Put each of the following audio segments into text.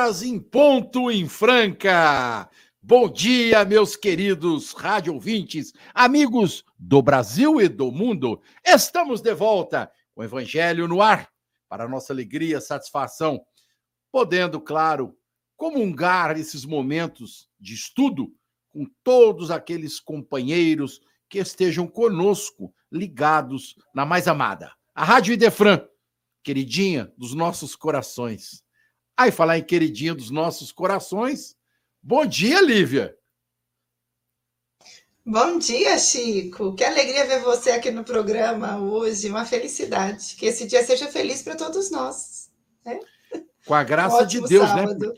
Horas em ponto em Franca. Bom dia, meus queridos rádio ouvintes, amigos do Brasil e do mundo. Estamos de volta com o Evangelho no ar, para nossa alegria e satisfação, podendo, claro, comungar esses momentos de estudo com todos aqueles companheiros que estejam conosco, ligados na mais amada, a Rádio Idefran, queridinha dos nossos corações. Aí, falar em queridinha dos nossos corações, Bom dia, Lívia. Bom dia, Chico. Que alegria ver você aqui no programa hoje. Uma felicidade. Que esse dia seja feliz para todos nós. Né? Com a graça de Deus, né? sábado. né?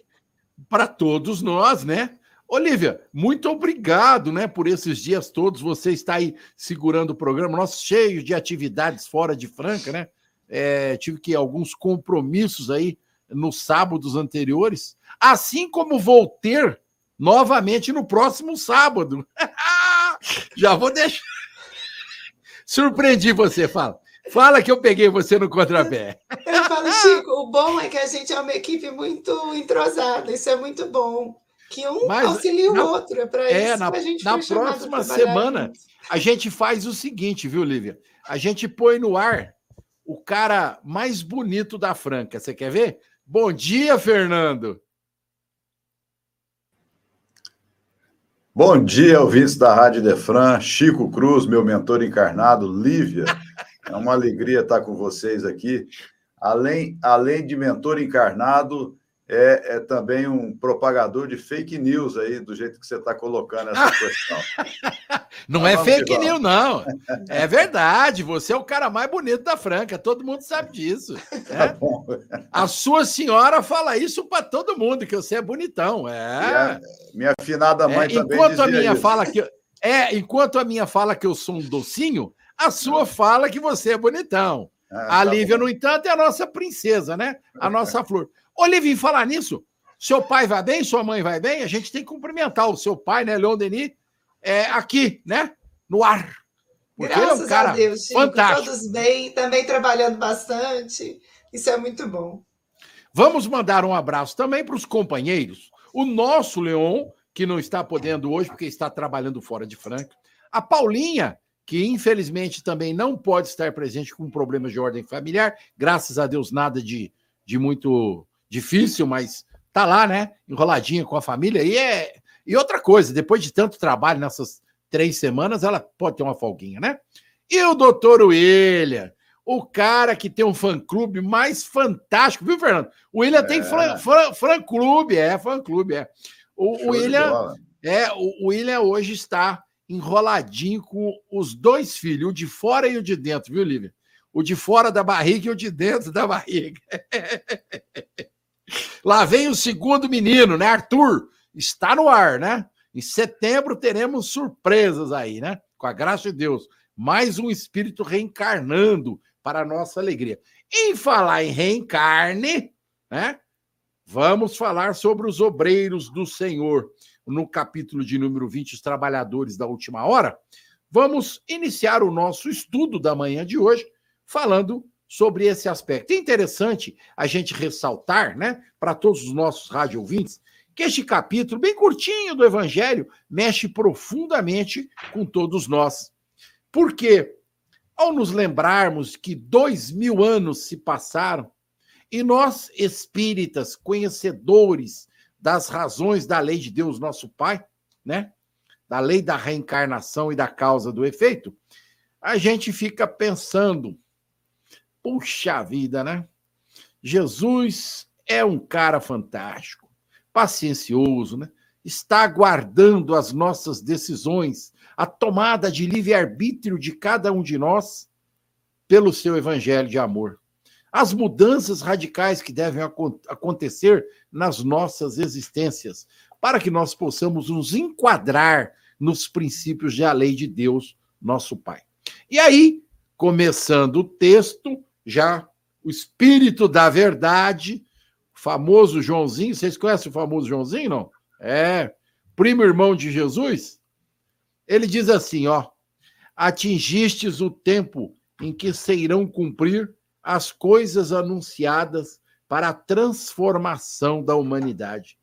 Para todos nós, né? Olivia, muito obrigado, né, por esses dias todos. Você está aí segurando o programa, nosso cheio de atividades fora de Franca, né? É, tive que alguns compromissos aí nos sábados anteriores, assim como vou ter novamente no próximo sábado. Já vou deixar. Surpreendi você, fala. Fala que eu peguei você no contrapé. Eu falo, Chico, o bom é que a gente é uma equipe muito entrosada, isso é muito bom. Que um Mas, auxilia o outro, é para é, isso na, gente Na próxima semana, a gente faz o seguinte, viu, Lívia? A gente põe no ar o cara mais bonito da Franca. Você quer ver? Bom dia, Fernando. Bom dia, ouvintes da Rádio Defran, Chico Cruz, meu mentor encarnado, Lívia. É uma alegria estar com vocês aqui. Além, além de mentor encarnado, é, é, também um propagador de fake news aí, do jeito que você está colocando essa questão. não é fake news, não. É verdade. Você é o cara mais bonito da Franca. Todo mundo sabe disso. Né? Tá a sua senhora fala isso para todo mundo, que você é bonitão. É. A, minha afinada mãe é, também enquanto a minha isso. fala que É, enquanto a minha fala que eu sou um docinho, a sua fala que você é bonitão. Ah, a tá Lívia, bom. no entanto, é a nossa princesa, né? A nossa flor. Olivia, falar nisso, seu pai vai bem, sua mãe vai bem, a gente tem que cumprimentar o seu pai, né, Leon Denis, é, aqui, né, no ar. Porque Graças é um cara a Deus, Chico, fantástico. todos bem, também trabalhando bastante, isso é muito bom. Vamos mandar um abraço também para os companheiros, o nosso Leon, que não está podendo hoje porque está trabalhando fora de Franca, a Paulinha, que infelizmente também não pode estar presente com problemas de ordem familiar, graças a Deus nada de, de muito difícil, mas tá lá, né? Enroladinha com a família. E é e outra coisa, depois de tanto trabalho nessas três semanas, ela pode ter uma folguinha, né? E o doutor William, o cara que tem um fã-clube mais fantástico, viu, Fernando? O William é. tem fã-clube, é, fã-clube, é. O, o William, é, o William hoje está enroladinho com os dois filhos, o de fora e o de dentro, viu, Lívia? O de fora da barriga e o de dentro da barriga. Lá vem o segundo menino, né? Arthur. Está no ar, né? Em setembro teremos surpresas aí, né? Com a graça de Deus. Mais um espírito reencarnando para a nossa alegria. Em falar em reencarne, né? Vamos falar sobre os obreiros do Senhor. No capítulo de número 20, os trabalhadores da última hora. Vamos iniciar o nosso estudo da manhã de hoje falando sobre esse aspecto. É interessante a gente ressaltar, né, para todos os nossos rádio ouvintes, que este capítulo, bem curtinho do Evangelho, mexe profundamente com todos nós. Porque, ao nos lembrarmos que dois mil anos se passaram, e nós, espíritas, conhecedores das razões da lei de Deus, nosso Pai, né? Da lei da reencarnação e da causa do efeito, a gente fica pensando Puxa vida, né? Jesus é um cara fantástico, paciencioso, né? Está aguardando as nossas decisões, a tomada de livre-arbítrio de cada um de nós pelo seu evangelho de amor. as mudanças radicais que devem acontecer nas nossas existências, para que nós possamos nos enquadrar nos princípios da lei de Deus, nosso Pai. E aí, começando o texto, já o Espírito da Verdade, o famoso Joãozinho, vocês conhecem o famoso Joãozinho, não? É, primo irmão de Jesus. Ele diz assim, ó, atingistes o tempo em que se irão cumprir as coisas anunciadas para a transformação da humanidade.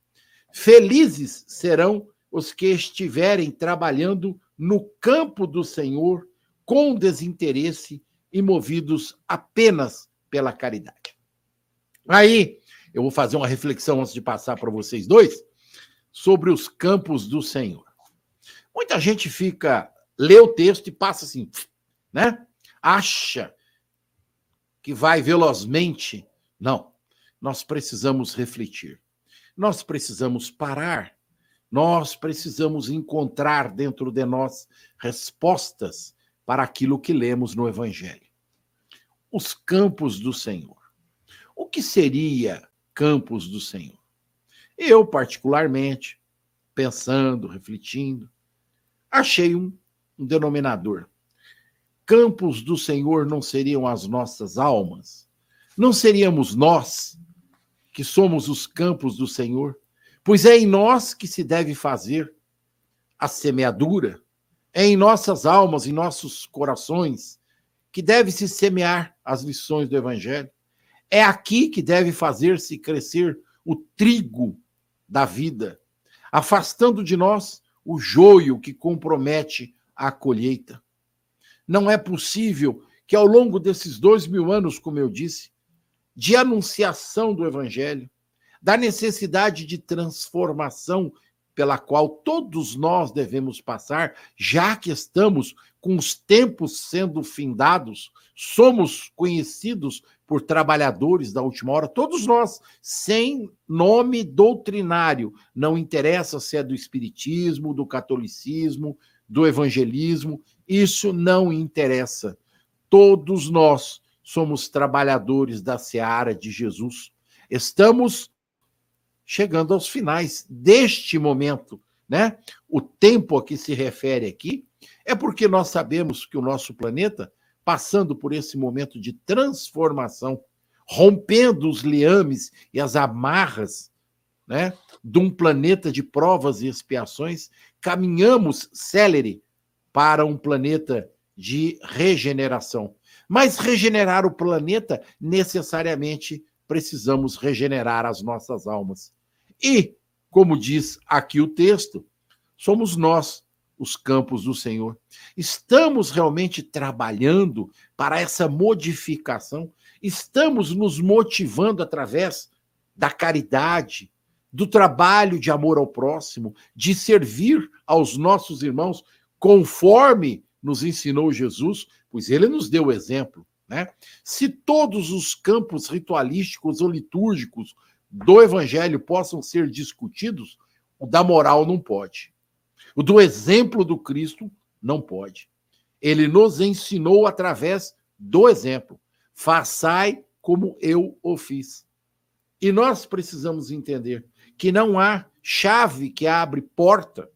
Felizes serão os que estiverem trabalhando no campo do Senhor com desinteresse e movidos apenas pela caridade. Aí, eu vou fazer uma reflexão antes de passar para vocês dois sobre os campos do Senhor. Muita gente fica, lê o texto e passa assim, né? Acha que vai velozmente. Não. Nós precisamos refletir. Nós precisamos parar. Nós precisamos encontrar dentro de nós respostas para aquilo que lemos no Evangelho. Os campos do Senhor. O que seria campos do Senhor? Eu, particularmente, pensando, refletindo, achei um, um denominador campos do Senhor não seriam as nossas almas? Não seríamos nós que somos os campos do Senhor? Pois é em nós que se deve fazer a semeadura, é em nossas almas, em nossos corações, que deve se semear as lições do Evangelho. É aqui que deve fazer-se crescer o trigo da vida, afastando de nós o joio que compromete a colheita. Não é possível que ao longo desses dois mil anos, como eu disse, de anunciação do Evangelho, da necessidade de transformação pela qual todos nós devemos passar, já que estamos com os tempos sendo findados, somos conhecidos por trabalhadores da última hora, todos nós, sem nome doutrinário, não interessa se é do espiritismo, do catolicismo, do evangelismo, isso não interessa. Todos nós somos trabalhadores da seara de Jesus. Estamos chegando aos finais deste momento, né? O tempo a que se refere aqui é porque nós sabemos que o nosso planeta, passando por esse momento de transformação, rompendo os liames e as amarras né, de um planeta de provas e expiações, caminhamos célere para um planeta de regeneração. Mas regenerar o planeta, necessariamente precisamos regenerar as nossas almas. E, como diz aqui o texto, somos nós os campos do Senhor. Estamos realmente trabalhando para essa modificação? Estamos nos motivando através da caridade, do trabalho de amor ao próximo, de servir aos nossos irmãos, conforme nos ensinou Jesus, pois ele nos deu o exemplo. Né? Se todos os campos ritualísticos ou litúrgicos do evangelho possam ser discutidos, o da moral não pode. O do exemplo do Cristo não pode. Ele nos ensinou através do exemplo. Façai como eu o fiz. E nós precisamos entender que não há chave que abre porta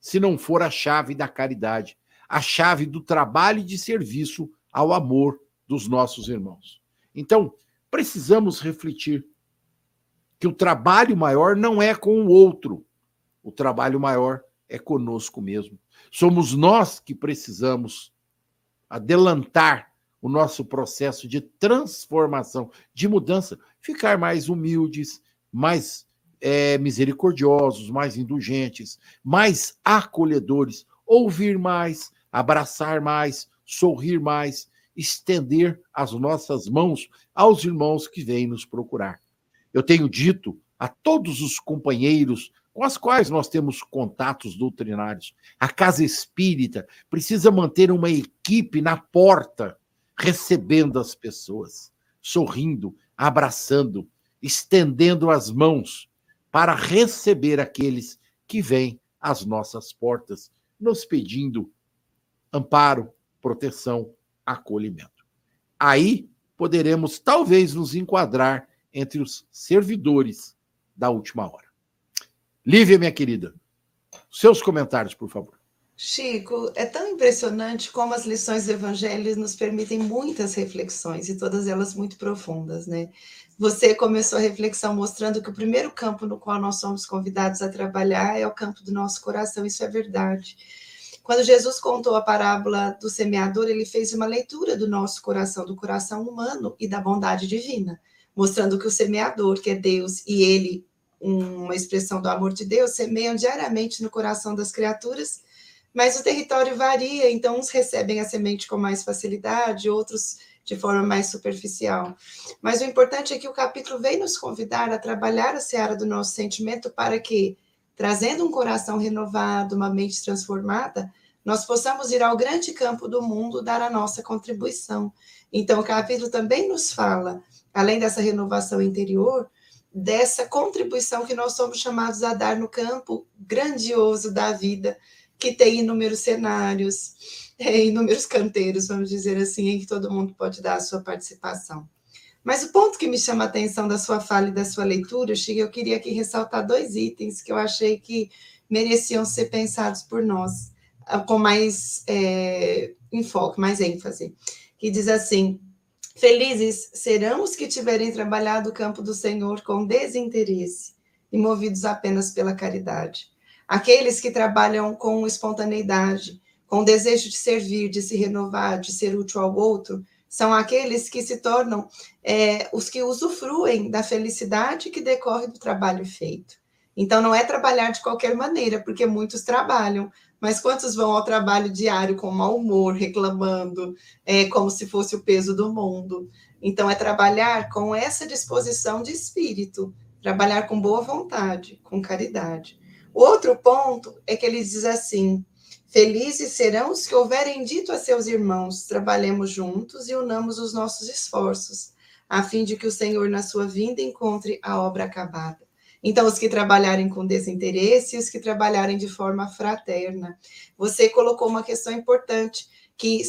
se não for a chave da caridade, a chave do trabalho e de serviço ao amor dos nossos irmãos. Então, precisamos refletir que o trabalho maior não é com o outro, o trabalho maior é conosco mesmo. Somos nós que precisamos adelantar o nosso processo de transformação, de mudança, ficar mais humildes, mais é, misericordiosos, mais indulgentes, mais acolhedores, ouvir mais, abraçar mais, sorrir mais, estender as nossas mãos aos irmãos que vêm nos procurar. Eu tenho dito a todos os companheiros com os quais nós temos contatos doutrinários, a casa espírita precisa manter uma equipe na porta, recebendo as pessoas, sorrindo, abraçando, estendendo as mãos para receber aqueles que vêm às nossas portas, nos pedindo amparo, proteção, acolhimento. Aí poderemos talvez nos enquadrar entre os servidores da última hora. Lívia, minha querida, seus comentários, por favor. Chico, é tão impressionante como as lições do Evangelho nos permitem muitas reflexões, e todas elas muito profundas, né? Você começou a reflexão mostrando que o primeiro campo no qual nós somos convidados a trabalhar é o campo do nosso coração, isso é verdade. Quando Jesus contou a parábola do semeador, ele fez uma leitura do nosso coração, do coração humano e da bondade divina, mostrando que o semeador, que é Deus, e ele, uma expressão do amor de Deus, semeiam diariamente no coração das criaturas mas o território varia, então uns recebem a semente com mais facilidade, outros de forma mais superficial. Mas o importante é que o capítulo vem nos convidar a trabalhar a seara do nosso sentimento para que, trazendo um coração renovado, uma mente transformada, nós possamos ir ao grande campo do mundo dar a nossa contribuição. Então, o capítulo também nos fala, além dessa renovação interior, dessa contribuição que nós somos chamados a dar no campo grandioso da vida, que tem inúmeros cenários, é, inúmeros canteiros, vamos dizer assim, em que todo mundo pode dar a sua participação. Mas o ponto que me chama a atenção da sua fala e da sua leitura, Chico, eu queria aqui ressaltar dois itens que eu achei que mereciam ser pensados por nós, com mais é, enfoque, mais ênfase, que diz assim, Felizes serão os que tiverem trabalhado o campo do Senhor com desinteresse e movidos apenas pela caridade Aqueles que trabalham com espontaneidade, com desejo de servir, de se renovar, de ser útil ao outro, são aqueles que se tornam é, os que usufruem da felicidade que decorre do trabalho feito. Então, não é trabalhar de qualquer maneira, porque muitos trabalham, mas quantos vão ao trabalho diário com mau humor, reclamando, é, como se fosse o peso do mundo? Então, é trabalhar com essa disposição de espírito, trabalhar com boa vontade, com caridade. Outro ponto é que ele diz assim: Felizes serão os que houverem dito a seus irmãos: trabalhemos juntos e unamos os nossos esforços, a fim de que o Senhor, na sua vinda, encontre a obra acabada. Então, os que trabalharem com desinteresse e os que trabalharem de forma fraterna. Você colocou uma questão importante, que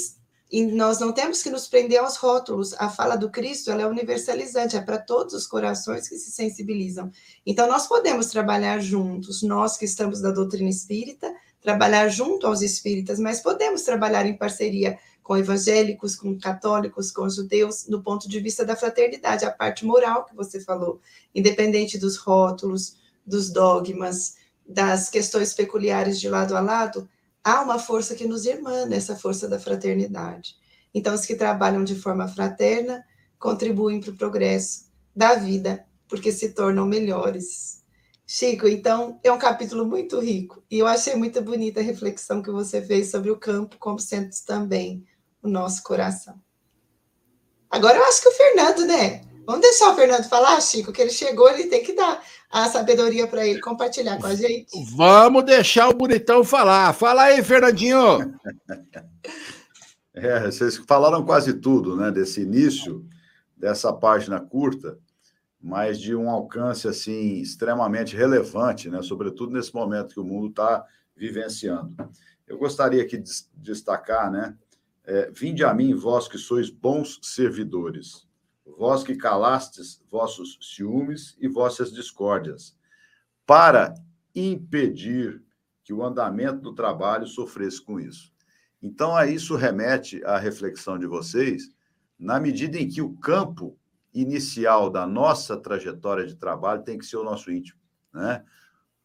nós não temos que nos prender aos rótulos. A fala do Cristo é universalizante, é para todos os corações que se sensibilizam. Então, nós podemos trabalhar juntos, nós que estamos da doutrina espírita, trabalhar junto aos espíritas, mas podemos trabalhar em parceria com evangélicos, com católicos, com judeus, no ponto de vista da fraternidade, a parte moral que você falou, independente dos rótulos, dos dogmas, das questões peculiares de lado a lado, há uma força que nos irmana, essa força da fraternidade. Então, os que trabalham de forma fraterna contribuem para o progresso da vida, porque se tornam melhores. Chico, então, é um capítulo muito rico. E eu achei muito bonita a reflexão que você fez sobre o campo, como sendo também o nosso coração. Agora eu acho que o Fernando, né? Vamos deixar o Fernando falar, Chico, que ele chegou, ele tem que dar a sabedoria para ele compartilhar com a gente. Vamos deixar o bonitão falar. Fala aí, Fernandinho. É, vocês falaram quase tudo, né, desse início dessa página curta, mas de um alcance assim extremamente relevante, né, sobretudo nesse momento que o mundo está vivenciando. Eu gostaria aqui de destacar, né, é, vinde a mim, vós que sois bons servidores vós que calastes vossos ciúmes e vossas discórdias, para impedir que o andamento do trabalho sofresse com isso. Então, a isso remete à reflexão de vocês, na medida em que o campo inicial da nossa trajetória de trabalho tem que ser o nosso íntimo, né?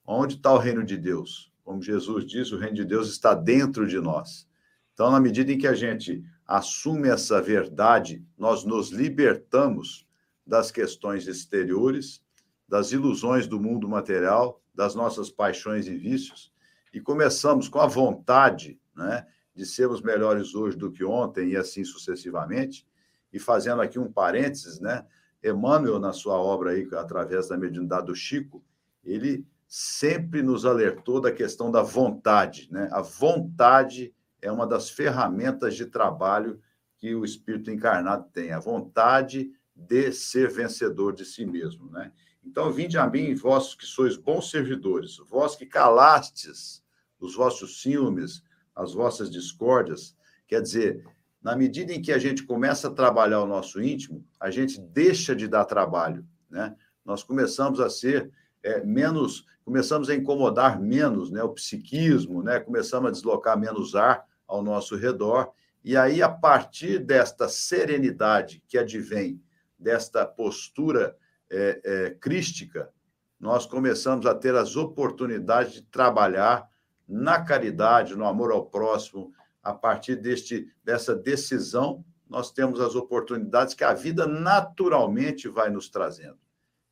Onde está o reino de Deus? Como Jesus diz, o reino de Deus está dentro de nós. Então, na medida em que a gente assume essa verdade, nós nos libertamos das questões exteriores, das ilusões do mundo material, das nossas paixões e vícios, e começamos com a vontade né, de sermos melhores hoje do que ontem e assim sucessivamente. E fazendo aqui um parênteses, né, Emmanuel, na sua obra aí, através da mediunidade do Chico, ele sempre nos alertou da questão da vontade, né? A vontade é uma das ferramentas de trabalho que o espírito encarnado tem, a vontade de ser vencedor de si mesmo, né? Então, vinde a mim, vós que sois bons servidores, vós que calastes os vossos ciúmes, as vossas discórdias, quer dizer, na medida em que a gente começa a trabalhar o nosso íntimo, a gente deixa de dar trabalho, né? Nós começamos a ser é, menos, começamos a incomodar menos, né? O psiquismo, né? Começamos a deslocar menos ar ao nosso redor e aí a partir desta serenidade que advém desta postura é, é, crística, nós começamos a ter as oportunidades de trabalhar na caridade, no amor ao próximo, a partir deste, dessa decisão, nós temos as oportunidades que a vida naturalmente vai nos trazendo.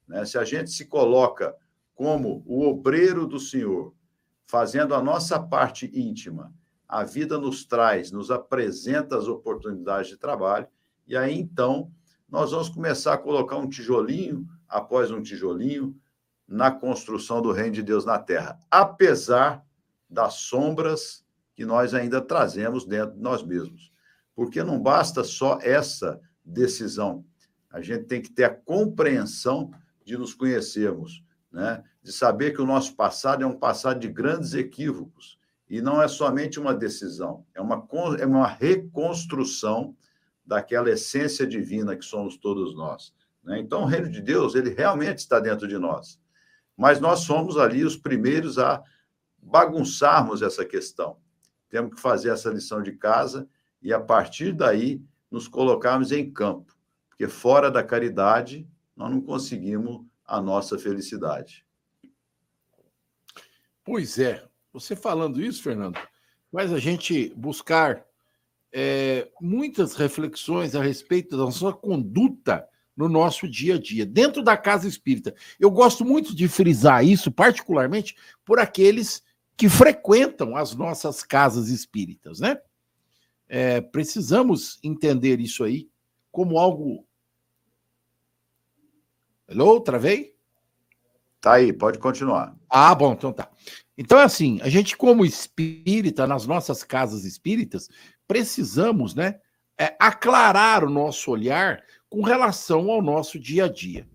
Né? Se a gente se coloca como o obreiro do Senhor, fazendo a nossa parte íntima, a vida nos traz, nos apresenta as oportunidades de trabalho, e aí então nós vamos começar a colocar um tijolinho após um tijolinho na construção do reino de Deus na terra, apesar das sombras que nós ainda trazemos dentro de nós mesmos. Porque não basta só essa decisão. A gente tem que ter a compreensão de nos conhecermos, né? de saber que o nosso passado é um passado de grandes equívocos. E não é somente uma decisão, é uma, é uma reconstrução daquela essência divina que somos todos nós. Né? Então, o reino de Deus, ele realmente está dentro de nós. Mas nós somos ali os primeiros a bagunçarmos essa questão temos que fazer essa lição de casa e, a partir daí, nos colocarmos em campo, porque fora da caridade, nós não conseguimos a nossa felicidade. Pois é, você falando isso, Fernando, faz a gente buscar é, muitas reflexões a respeito da sua conduta no nosso dia a dia, dentro da casa espírita. Eu gosto muito de frisar isso, particularmente por aqueles que frequentam as nossas casas espíritas, né? É, precisamos entender isso aí como algo. Alô, travei? Tá aí, pode continuar. Ah, bom, então tá. Então é assim, a gente como espírita nas nossas casas espíritas precisamos, né, é, aclarar o nosso olhar com relação ao nosso dia a dia.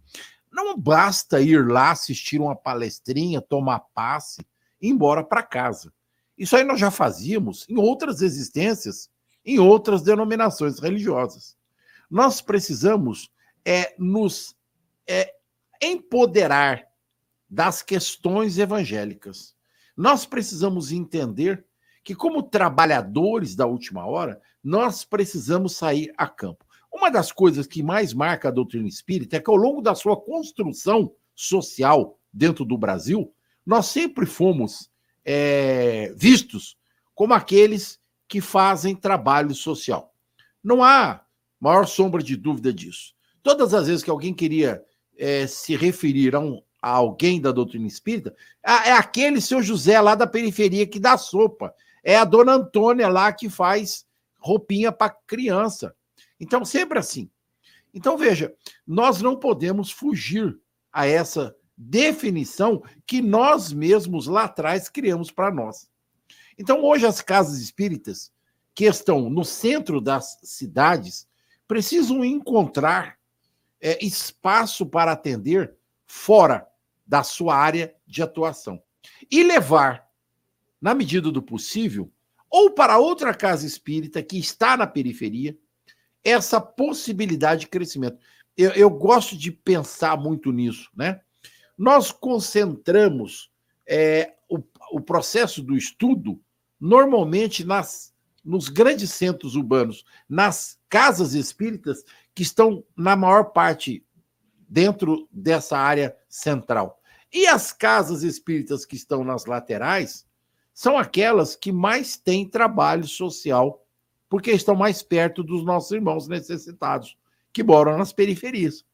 Não basta ir lá assistir uma palestrinha, tomar passe ir embora para casa. Isso aí nós já fazíamos em outras existências, em outras denominações religiosas. Nós precisamos é, nos é, empoderar das questões evangélicas. Nós precisamos entender que, como trabalhadores da última hora, nós precisamos sair a campo. Uma das coisas que mais marca a doutrina espírita é que, ao longo da sua construção social dentro do Brasil, nós sempre fomos é, vistos como aqueles que fazem trabalho social. Não há maior sombra de dúvida disso. Todas as vezes que alguém queria é, se referir a, um, a, alguém da doutrina espírita, é aquele seu José lá da periferia que dá sopa. É a dona Antônia lá que faz roupinha para criança. Então, sempre assim. Então, veja, nós não podemos fugir a essa definição que nós mesmos lá atrás criamos para nós. Então, hoje, as casas espíritas, que estão no centro das cidades, precisam encontrar é, espaço para atender fora da sua área de atuação e levar, na medida do possível, ou para outra casa espírita que está na periferia, essa possibilidade de crescimento. Eu, eu gosto de pensar muito nisso, né? nós concentramos é, o, o, processo do estudo normalmente nas, nos grandes centros urbanos, nas casas espíritas que estão, na maior parte, dentro dessa área central. E as casas espíritas que estão nas laterais são aquelas que mais têm trabalho social, porque estão mais perto dos nossos irmãos necessitados, que moram nas periferias.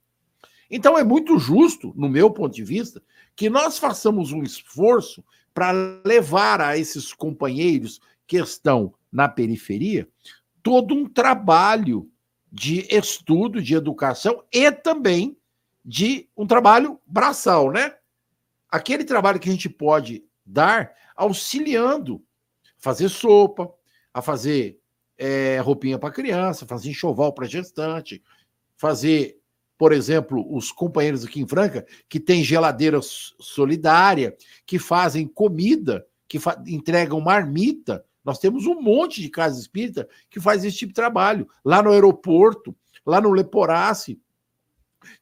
Então é muito justo, no meu ponto de vista, que nós façamos um esforço para levar a esses companheiros que estão na periferia todo um trabalho de estudo, de educação e também de um trabalho braçal, né? Aquele trabalho que a gente pode dar auxiliando, fazer sopa, a fazer é, roupinha para criança, fazer enxoval para gestante, fazer por exemplo, os companheiros aqui em Franca, que têm geladeira solidária, que fazem comida, que fa entregam marmita Nós temos um monte de casa espírita que faz esse tipo de trabalho. Lá no aeroporto, lá no Leporace,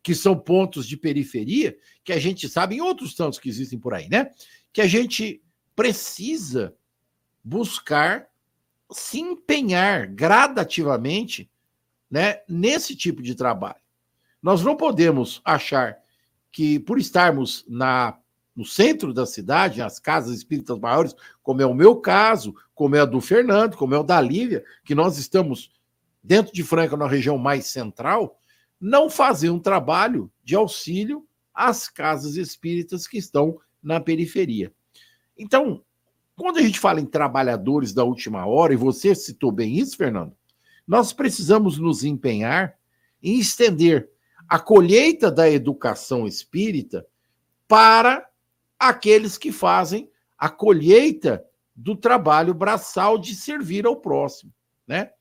que são pontos de periferia, que a gente sabe, em outros tantos que existem por aí, né? Que a gente precisa buscar se empenhar gradativamente né, nesse tipo de trabalho. Nós não podemos achar que, por estarmos na, no centro da cidade, nas casas espíritas maiores, como é o meu caso, como é a do Fernando, como é o da Lívia, que nós estamos dentro de Franca, na região mais central, não fazer um trabalho de auxílio às casas espíritas que estão na periferia. Então, quando a gente fala em trabalhadores da última hora, e você citou bem isso, Fernando, nós precisamos nos empenhar em estender a colheita da educação espírita para aqueles que fazem a colheita do trabalho braçal de servir ao próximo, né?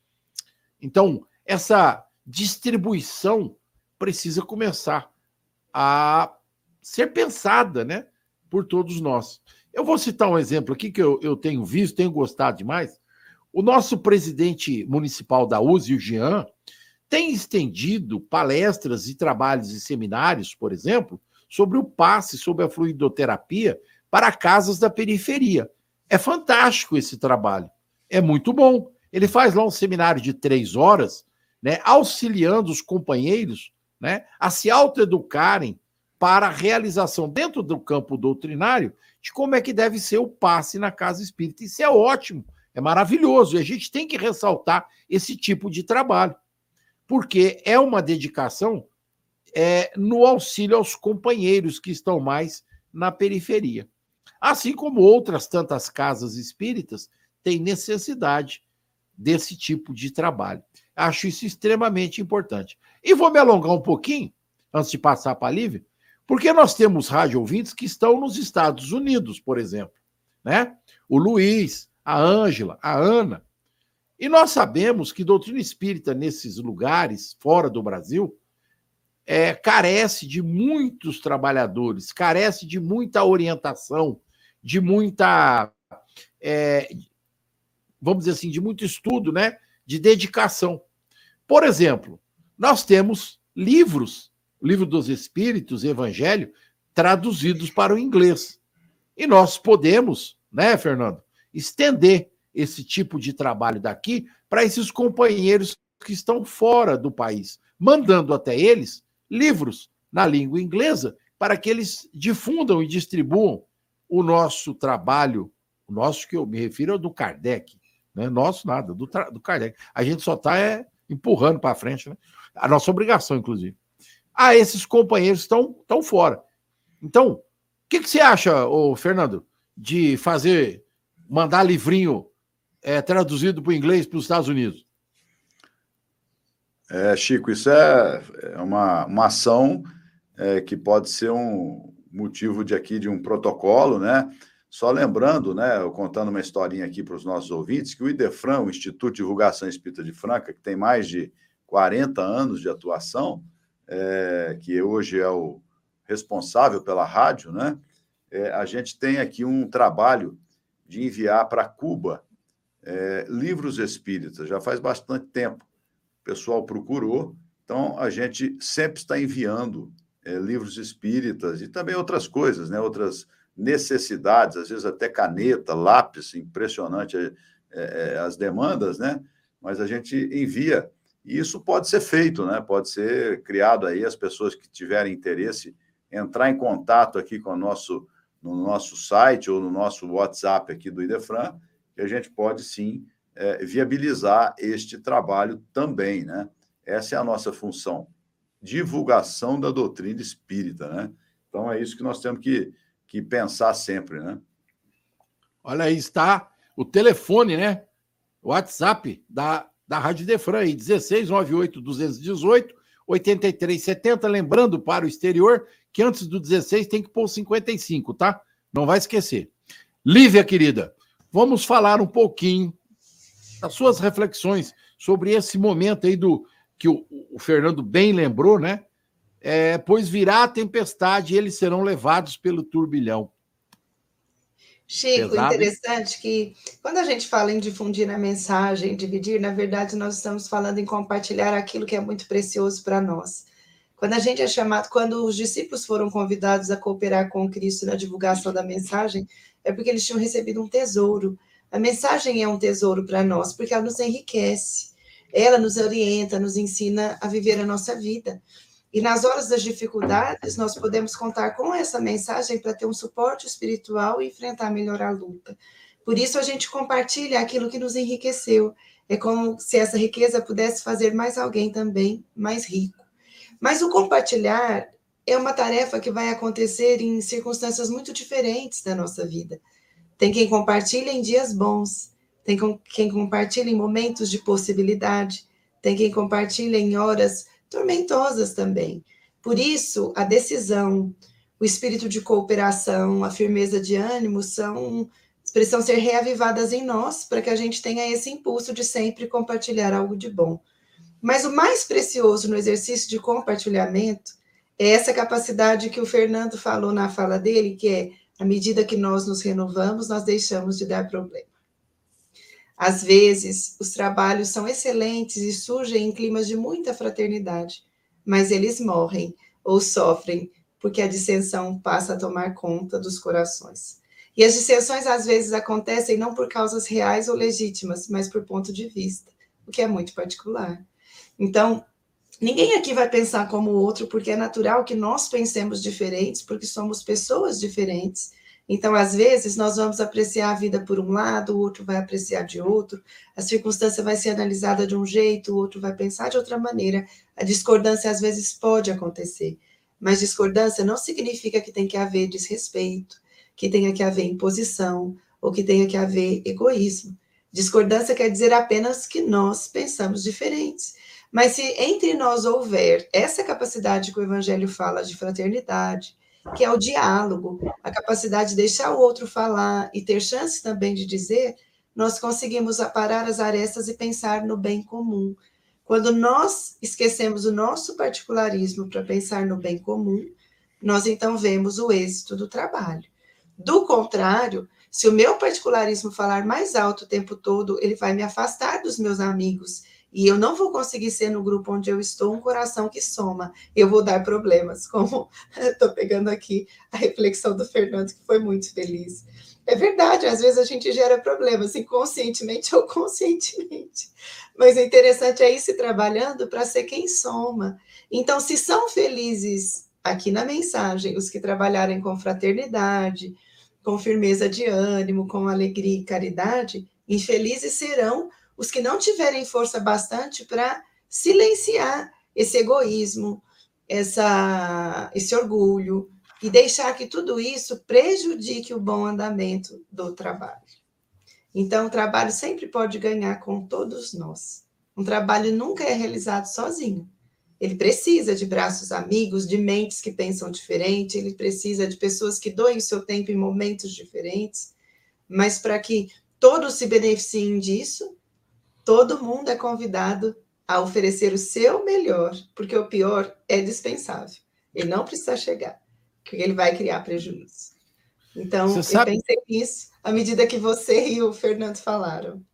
Então, essa distribuição precisa começar a ser pensada, né, por todos nós. Eu vou citar um exemplo aqui que eu, eu tenho visto, tenho gostado demais. O nosso presidente municipal da USE, o Jean, tem estendido palestras e trabalhos e seminários, por exemplo, sobre o passe, sobre a fluidoterapia para casas da periferia. É fantástico esse trabalho, é muito bom. Ele faz lá um seminário de três horas, né, auxiliando os companheiros né, a se autoeducarem para a realização dentro do campo doutrinário de como é que deve ser o passe na casa espírita. Isso é ótimo, é maravilhoso, e a gente tem que ressaltar esse tipo de trabalho, porque é uma dedicação é, no auxílio aos companheiros que estão mais na periferia. Assim como outras tantas casas espíritas têm necessidade desse tipo de trabalho. Acho isso extremamente importante. E vou me alongar um pouquinho, antes de passar para a Lívia, porque nós temos rádio ouvintes que estão nos Estados Unidos, por exemplo, né? O Luiz, a Ângela, a Ana. E nós sabemos que doutrina espírita nesses lugares, fora do Brasil, é, carece de muitos trabalhadores, carece de muita orientação, de muita, é, vamos dizer assim, de muito estudo, né? De dedicação. Por exemplo, nós temos livros livro dos Espíritos, Evangelho, traduzidos para o inglês. E nós podemos, né, Fernando, estender esse tipo de trabalho daqui para esses companheiros que estão fora do país, mandando até eles livros na língua inglesa para que eles difundam e distribuam o nosso trabalho, o nosso que eu me refiro é do Kardec, né? Nosso nada, do, do Kardec. A gente só está é, empurrando para frente, né? A nossa obrigação, inclusive a esses companheiros estão, estão fora. Então, o que, que você acha, ô, Fernando, de fazer, mandar livrinho é, traduzido para o inglês para os Estados Unidos? É, Chico, isso é, é uma, uma ação é, que pode ser um motivo de aqui de um protocolo, né? Só lembrando, né, contando uma historinha aqui para os nossos ouvintes, que o IDEFRAN, o Instituto de Divulgação Espírita de Franca, que tem mais de 40 anos de atuação, é, que hoje é o responsável pela rádio, né? É, a gente tem aqui um trabalho de enviar para Cuba é, livros espíritas, já faz bastante tempo. O pessoal procurou, então a gente sempre está enviando é, livros espíritas e também outras coisas, né? outras necessidades, às vezes até caneta, lápis, impressionante é, é, as demandas, né? Mas a gente envia e isso pode ser feito, né? Pode ser criado aí as pessoas que tiverem interesse entrar em contato aqui com o nosso no nosso site ou no nosso WhatsApp aqui do Idefran, que a gente pode sim é, viabilizar este trabalho também, né? Essa é a nossa função, divulgação da doutrina espírita, né? Então é isso que nós temos que, que pensar sempre, né? Olha aí está o telefone, né? O WhatsApp da da Rádio Defran aí, 1698 218 8370, lembrando para o exterior que antes do 16 tem que pôr 55, tá? Não vai esquecer. Lívia, querida, vamos falar um pouquinho das suas reflexões sobre esse momento aí do que o, o Fernando bem lembrou, né? É, pois virá a tempestade e eles serão levados pelo turbilhão. Chico, pesado. interessante que quando a gente fala em difundir a mensagem, dividir, na verdade nós estamos falando em compartilhar aquilo que é muito precioso para nós. Quando a gente é chamado, quando os discípulos foram convidados a cooperar com Cristo na divulgação da mensagem, é porque eles tinham recebido um tesouro. A mensagem é um tesouro para nós, porque ela nos enriquece, ela nos orienta, nos ensina a viver a nossa vida. E nas horas das dificuldades, nós podemos contar com essa mensagem para ter um suporte espiritual e enfrentar melhor a luta. Por isso, a gente compartilha aquilo que nos enriqueceu. É como se essa riqueza pudesse fazer mais alguém também mais rico. Mas o compartilhar é uma tarefa que vai acontecer em circunstâncias muito diferentes da nossa vida. Tem quem compartilha em dias bons, tem quem compartilha em momentos de possibilidade, tem quem compartilha em horas tormentosas também. Por isso, a decisão, o espírito de cooperação, a firmeza de ânimo são precisam ser reavivadas em nós para que a gente tenha esse impulso de sempre compartilhar algo de bom. Mas o mais precioso no exercício de compartilhamento é essa capacidade que o Fernando falou na fala dele, que é à medida que nós nos renovamos, nós deixamos de dar problema. Às vezes, os trabalhos são excelentes e surgem em climas de muita fraternidade, mas eles morrem ou sofrem porque a dissensão passa a tomar conta dos corações. E as dissensões às vezes acontecem não por causas reais ou legítimas, mas por ponto de vista, o que é muito particular. Então, ninguém aqui vai pensar como o outro, porque é natural que nós pensemos diferentes, porque somos pessoas diferentes então, às vezes, nós vamos apreciar a vida por um lado, o outro vai apreciar de outro, a circunstância vai ser analisada de um jeito, o outro vai pensar de outra maneira. A discordância, às vezes, pode acontecer, mas discordância não significa que tem que haver desrespeito, que tenha que haver imposição, ou que tenha que haver egoísmo. Discordância quer dizer apenas que nós pensamos diferentes. Mas se entre nós houver essa capacidade que o Evangelho fala de fraternidade, que é o diálogo, a capacidade de deixar o outro falar e ter chance também de dizer, nós conseguimos aparar as arestas e pensar no bem comum. Quando nós esquecemos o nosso particularismo para pensar no bem comum, nós então vemos o êxito do trabalho. Do contrário, se o meu particularismo falar mais alto o tempo todo, ele vai me afastar dos meus amigos e eu não vou conseguir ser no grupo onde eu estou um coração que soma. Eu vou dar problemas, como estou pegando aqui a reflexão do Fernando, que foi muito feliz. É verdade, às vezes a gente gera problemas, inconscientemente ou conscientemente. Mas o interessante é ir se trabalhando para ser quem soma. Então, se são felizes aqui na mensagem, os que trabalharem com fraternidade, com firmeza de ânimo, com alegria e caridade, infelizes serão os que não tiverem força bastante para silenciar esse egoísmo, essa, esse orgulho, e deixar que tudo isso prejudique o bom andamento do trabalho. Então, o trabalho sempre pode ganhar com todos nós. Um trabalho nunca é realizado sozinho. Ele precisa de braços amigos, de mentes que pensam diferente, ele precisa de pessoas que doem o seu tempo em momentos diferentes, mas para que todos se beneficiem disso, todo mundo é convidado a oferecer o seu melhor, porque o pior é dispensável. Ele não precisa chegar, porque ele vai criar prejuízo. Então, você eu sabe... pensei nisso à medida que você e o Fernando falaram.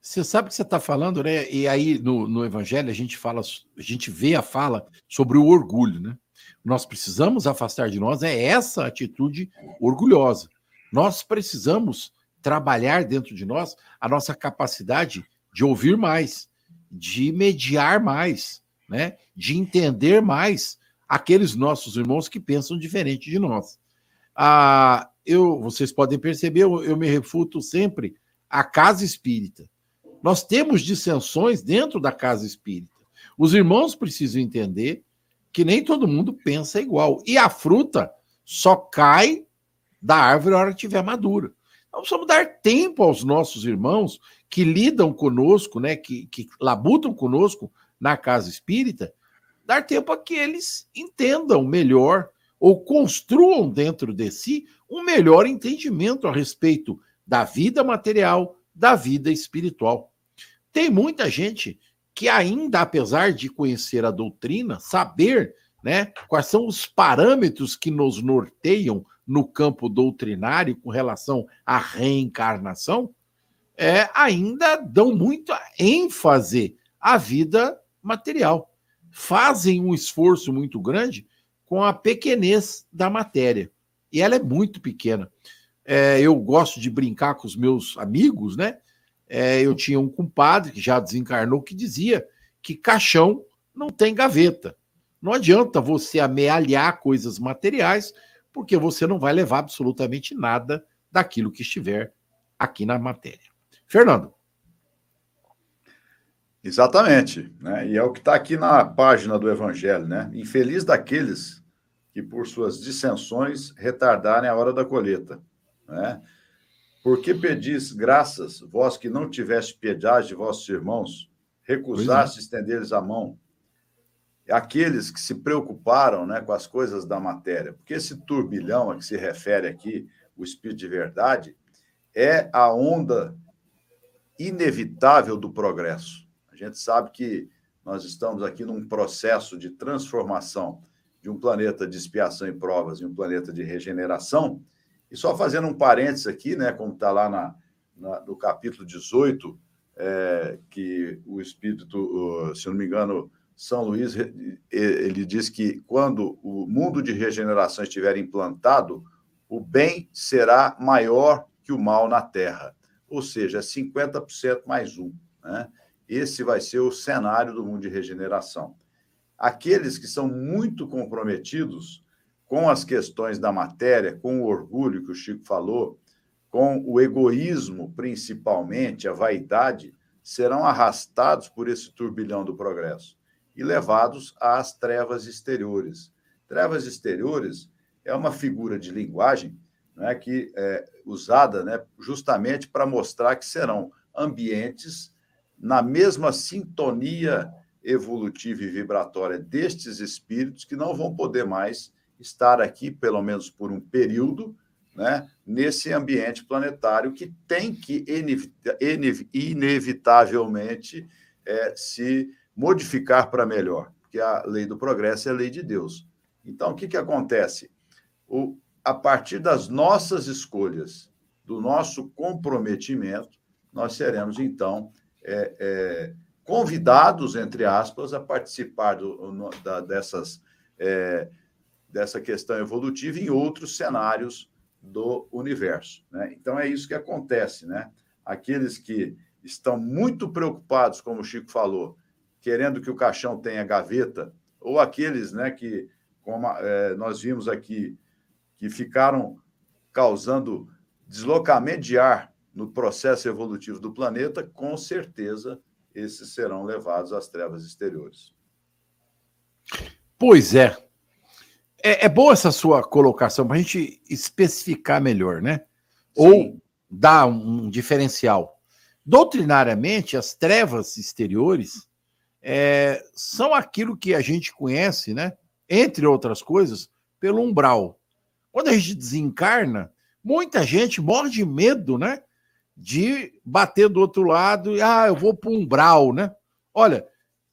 Você sabe o que você está falando, né? E aí no, no Evangelho a gente fala, a gente vê a fala sobre o orgulho, né? Nós precisamos afastar de nós é essa atitude orgulhosa. Nós precisamos trabalhar dentro de nós a nossa capacidade de ouvir mais, de mediar mais, né? de entender mais aqueles nossos irmãos que pensam diferente de nós. Ah, eu, vocês podem perceber, eu, eu me refuto sempre à casa espírita. Nós temos dissensões dentro da casa espírita. Os irmãos precisam entender que nem todo mundo pensa igual. E a fruta só cai da árvore na hora que estiver madura. Nós precisamos dar tempo aos nossos irmãos que lidam conosco, né, que, que labutam conosco na casa espírita, dar tempo a que eles entendam melhor ou construam dentro de si um melhor entendimento a respeito da vida material, da vida espiritual. Tem muita gente que ainda, apesar de conhecer a doutrina, saber né, quais são os parâmetros que nos norteiam no campo doutrinário com relação à reencarnação, é, ainda dão muita ênfase à vida material. Fazem um esforço muito grande com a pequenez da matéria. E ela é muito pequena. É, eu gosto de brincar com os meus amigos, né? É, eu tinha um compadre que já desencarnou que dizia que caixão não tem gaveta. Não adianta você amealhar coisas materiais, porque você não vai levar absolutamente nada daquilo que estiver aqui na matéria. Fernando. Exatamente, né? E é o que está aqui na página do Evangelho, né? Infeliz daqueles que, por suas dissensões, retardarem a hora da colheita, né? Porque pedis graças, vós que não tiveste piedade de vossos irmãos, recusaste é. estender-lhes a mão, aqueles que se preocuparam né, com as coisas da matéria, porque esse turbilhão a que se refere aqui, o Espírito de Verdade, é a onda inevitável do progresso. A gente sabe que nós estamos aqui num processo de transformação de um planeta de expiação e provas em um planeta de regeneração. E só fazendo um parênteses aqui, né, como está lá na, na, no capítulo 18, é, que o Espírito, se não me engano, São Luís, ele diz que quando o mundo de regeneração estiver implantado, o bem será maior que o mal na Terra. Ou seja, 50% mais um. Né? Esse vai ser o cenário do mundo de regeneração. Aqueles que são muito comprometidos com as questões da matéria, com o orgulho que o Chico falou, com o egoísmo, principalmente, a vaidade, serão arrastados por esse turbilhão do progresso e levados às trevas exteriores. Trevas exteriores é uma figura de linguagem né, que é usada né, justamente para mostrar que serão ambientes na mesma sintonia evolutiva e vibratória destes espíritos que não vão poder mais estar aqui, pelo menos por um período, né, nesse ambiente planetário que tem que inevitavelmente é, se modificar para melhor, porque a lei do progresso é a lei de Deus. Então, o que, que acontece? O, a partir das nossas escolhas, do nosso comprometimento, nós seremos, então, é, é, convidados, entre aspas, a participar do, no, da, dessas, é, dessa questão evolutiva em outros cenários do universo. Né? Então, é isso que acontece. Né? Aqueles que estão muito preocupados, como o Chico falou, querendo que o caixão tenha gaveta, ou aqueles né, que, como é, nós vimos aqui, que ficaram causando deslocamento de ar no processo evolutivo do planeta, com certeza esses serão levados às trevas exteriores. Pois é. É, é boa essa sua colocação para a gente especificar melhor, né? Sim. Ou dar um diferencial. Doutrinariamente, as trevas exteriores é, são aquilo que a gente conhece, né? Entre outras coisas, pelo umbral. Quando a gente desencarna, muita gente morre de medo, né? De bater do outro lado e, ah, eu vou para o umbral, né? Olha,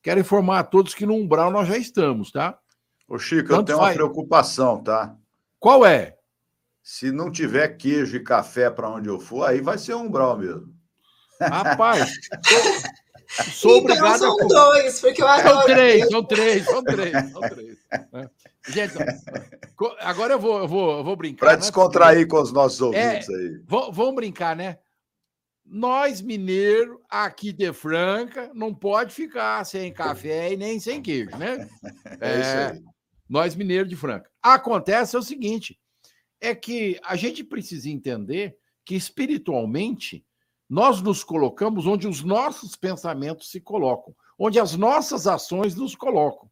quero informar a todos que no umbral nós já estamos, tá? Ô, Chico, Tanto eu tenho faz... uma preocupação, tá? Qual é? Se não tiver queijo e café para onde eu for, aí vai ser um umbral mesmo. Rapaz, sou, então, obrigado são a... dois, porque eu adoro. São três, são três, são três, são três. Né? Gente, agora eu vou, eu vou, eu vou brincar. Para né? descontrair com os nossos ouvintes é, aí. Vamos brincar, né? Nós, mineiro, aqui de Franca, não pode ficar sem café e nem sem queijo, né? É, é isso aí. Nós, mineiros de Franca. Acontece é o seguinte: é que a gente precisa entender que espiritualmente nós nos colocamos onde os nossos pensamentos se colocam, onde as nossas ações nos colocam.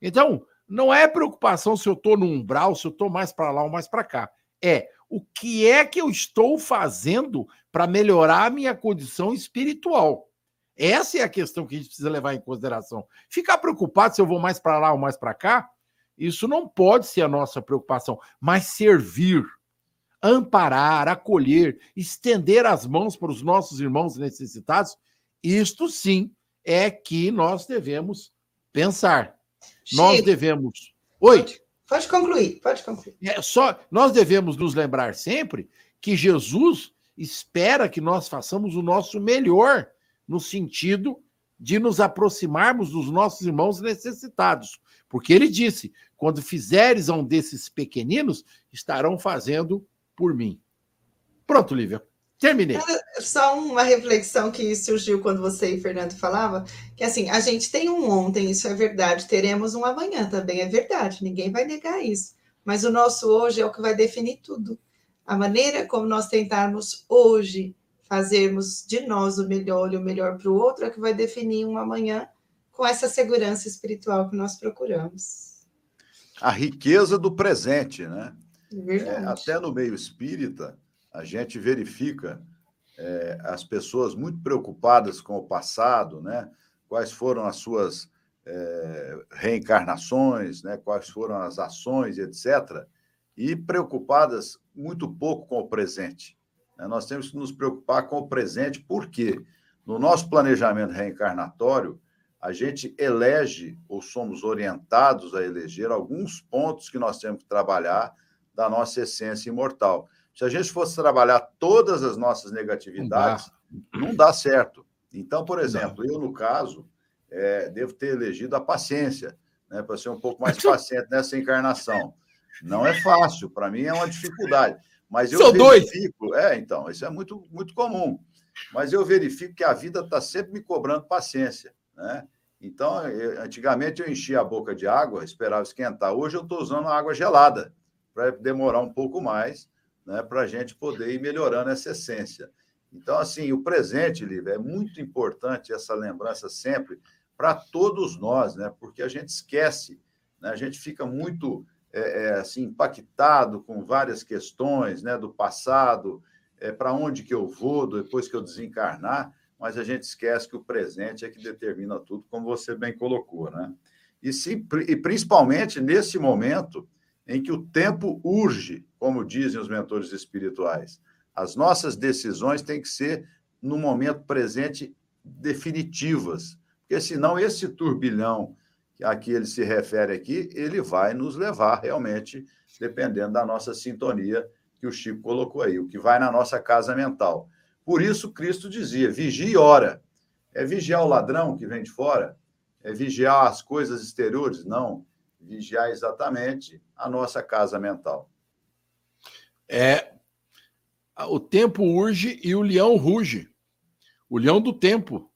Então, não é preocupação se eu estou no umbral, se eu estou mais para lá ou mais para cá. É o que é que eu estou fazendo para melhorar a minha condição espiritual. Essa é a questão que a gente precisa levar em consideração. Ficar preocupado se eu vou mais para lá ou mais para cá, isso não pode ser a nossa preocupação, mas servir, amparar, acolher, estender as mãos para os nossos irmãos necessitados, isto sim é que nós devemos pensar. Chico, nós devemos. Oi. Pode concluir, pode concluir. É só, nós devemos nos lembrar sempre que Jesus espera que nós façamos o nosso melhor no sentido de nos aproximarmos dos nossos irmãos necessitados. Porque ele disse: quando fizeres a um desses pequeninos, estarão fazendo por mim. Pronto, Lívia. Terminei. Só uma reflexão que surgiu quando você e Fernando falavam, que assim, a gente tem um ontem, isso é verdade, teremos um amanhã também, é verdade, ninguém vai negar isso. Mas o nosso hoje é o que vai definir tudo. A maneira como nós tentarmos hoje fazermos de nós o melhor e o melhor para o outro é que vai definir um amanhã com essa segurança espiritual que nós procuramos. A riqueza do presente, né? É, até no meio espírita, a gente verifica é, as pessoas muito preocupadas com o passado, né? quais foram as suas é, reencarnações, né? quais foram as ações, etc., e preocupadas muito pouco com o presente. Né? Nós temos que nos preocupar com o presente, porque no nosso planejamento reencarnatório, a gente elege ou somos orientados a eleger alguns pontos que nós temos que trabalhar da nossa essência imortal. Se a gente fosse trabalhar todas as nossas negatividades, não dá, não dá certo. Então, por exemplo, eu, no caso, é, devo ter elegido a paciência, né, para ser um pouco mais paciente nessa encarnação. Não é fácil, para mim é uma dificuldade. Mas eu Sou verifico, dois. é, então, isso é muito, muito comum. Mas eu verifico que a vida está sempre me cobrando paciência, né? Então, eu, antigamente eu enchia a boca de água, esperava esquentar. Hoje eu estou usando água gelada para demorar um pouco mais né, para a gente poder ir melhorando essa essência. Então, assim, o presente, Lívia, é muito importante essa lembrança sempre para todos nós, né? Porque a gente esquece, né? a gente fica muito é, é, assim impactado com várias questões, né? Do passado, é, para onde que eu vou depois que eu desencarnar, mas a gente esquece que o presente é que determina tudo, como você bem colocou, né? E, sim, e principalmente nesse momento em que o tempo urge, como dizem os mentores espirituais. As nossas decisões têm que ser, no momento presente, definitivas, porque senão esse turbilhão a que ele se refere aqui, ele vai nos levar realmente, dependendo da nossa sintonia que o Chico colocou aí, o que vai na nossa casa mental. Por isso, Cristo dizia: vigie e ora. É vigiar o ladrão que vem de fora? É vigiar as coisas exteriores? Não vigiar exatamente a nossa casa mental. É o tempo urge e o leão ruge. O leão do tempo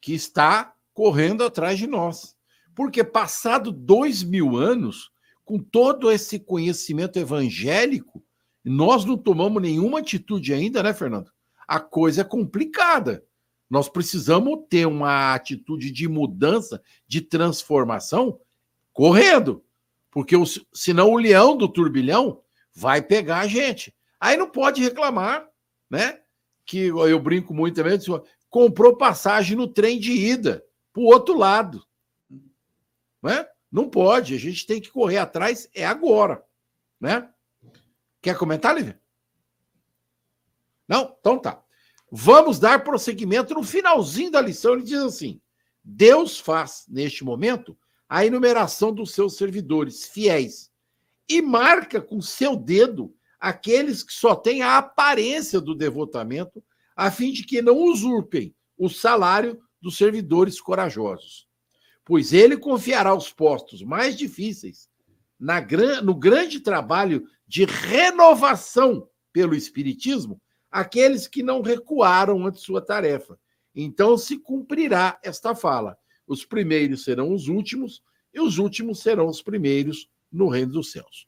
que está correndo atrás de nós. Porque passado dois mil anos, com todo esse conhecimento evangélico, nós não tomamos nenhuma atitude ainda, né, Fernando? A coisa é complicada. Nós precisamos ter uma atitude de mudança, de transformação, correndo, porque o, senão o leão do turbilhão vai pegar a gente. Aí não pode reclamar, né? Que eu brinco muito também, comprou passagem no trem de ida para o outro lado. Né? Não pode, a gente tem que correr atrás, é agora. Né? Quer comentar, Lívia? Não? Então tá. Vamos dar prosseguimento no finalzinho da lição. Ele diz assim: Deus faz, neste momento, a enumeração dos seus servidores fiéis e marca com seu dedo aqueles que só têm a aparência do devotamento, a fim de que não usurpem o salário dos servidores corajosos. Pois ele confiará os postos mais difíceis na, no grande trabalho de renovação pelo Espiritismo aqueles que não recuaram ante sua tarefa. Então se cumprirá esta fala os primeiros serão os últimos e os últimos serão os primeiros no reino dos céus.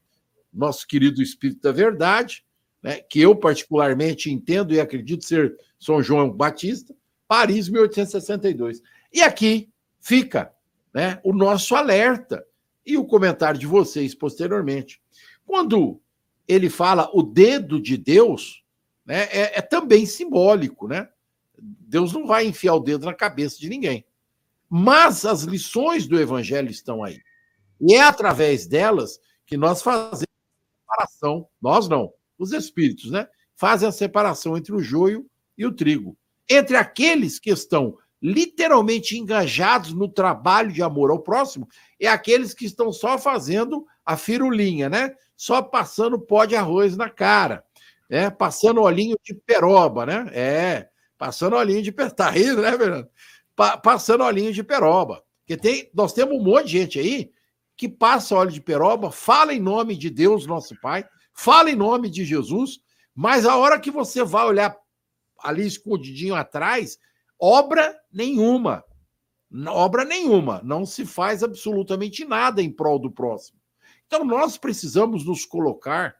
Nosso querido Espírito da Verdade, né, que eu particularmente entendo e acredito ser São João Batista, Paris, 1862. E aqui fica né, o nosso alerta e o comentário de vocês posteriormente. Quando ele fala o dedo de Deus, né, é, é também simbólico, né? Deus não vai enfiar o dedo na cabeça de ninguém. Mas as lições do evangelho estão aí. E é através delas que nós fazemos a separação, nós não, os espíritos, né? Fazem a separação entre o joio e o trigo. Entre aqueles que estão literalmente engajados no trabalho de amor ao próximo e aqueles que estão só fazendo a firulinha, né? Só passando pó de arroz na cara, né? Passando olhinho de peroba, né? É, passando olhinho de peroba. Tá rindo, né, Fernando? Pa passando olhinho de peroba. Porque tem, nós temos um monte de gente aí que passa óleo de peroba, fala em nome de Deus, nosso Pai, fala em nome de Jesus, mas a hora que você vai olhar ali escondidinho atrás, obra nenhuma. Obra nenhuma. Não se faz absolutamente nada em prol do próximo. Então, nós precisamos nos colocar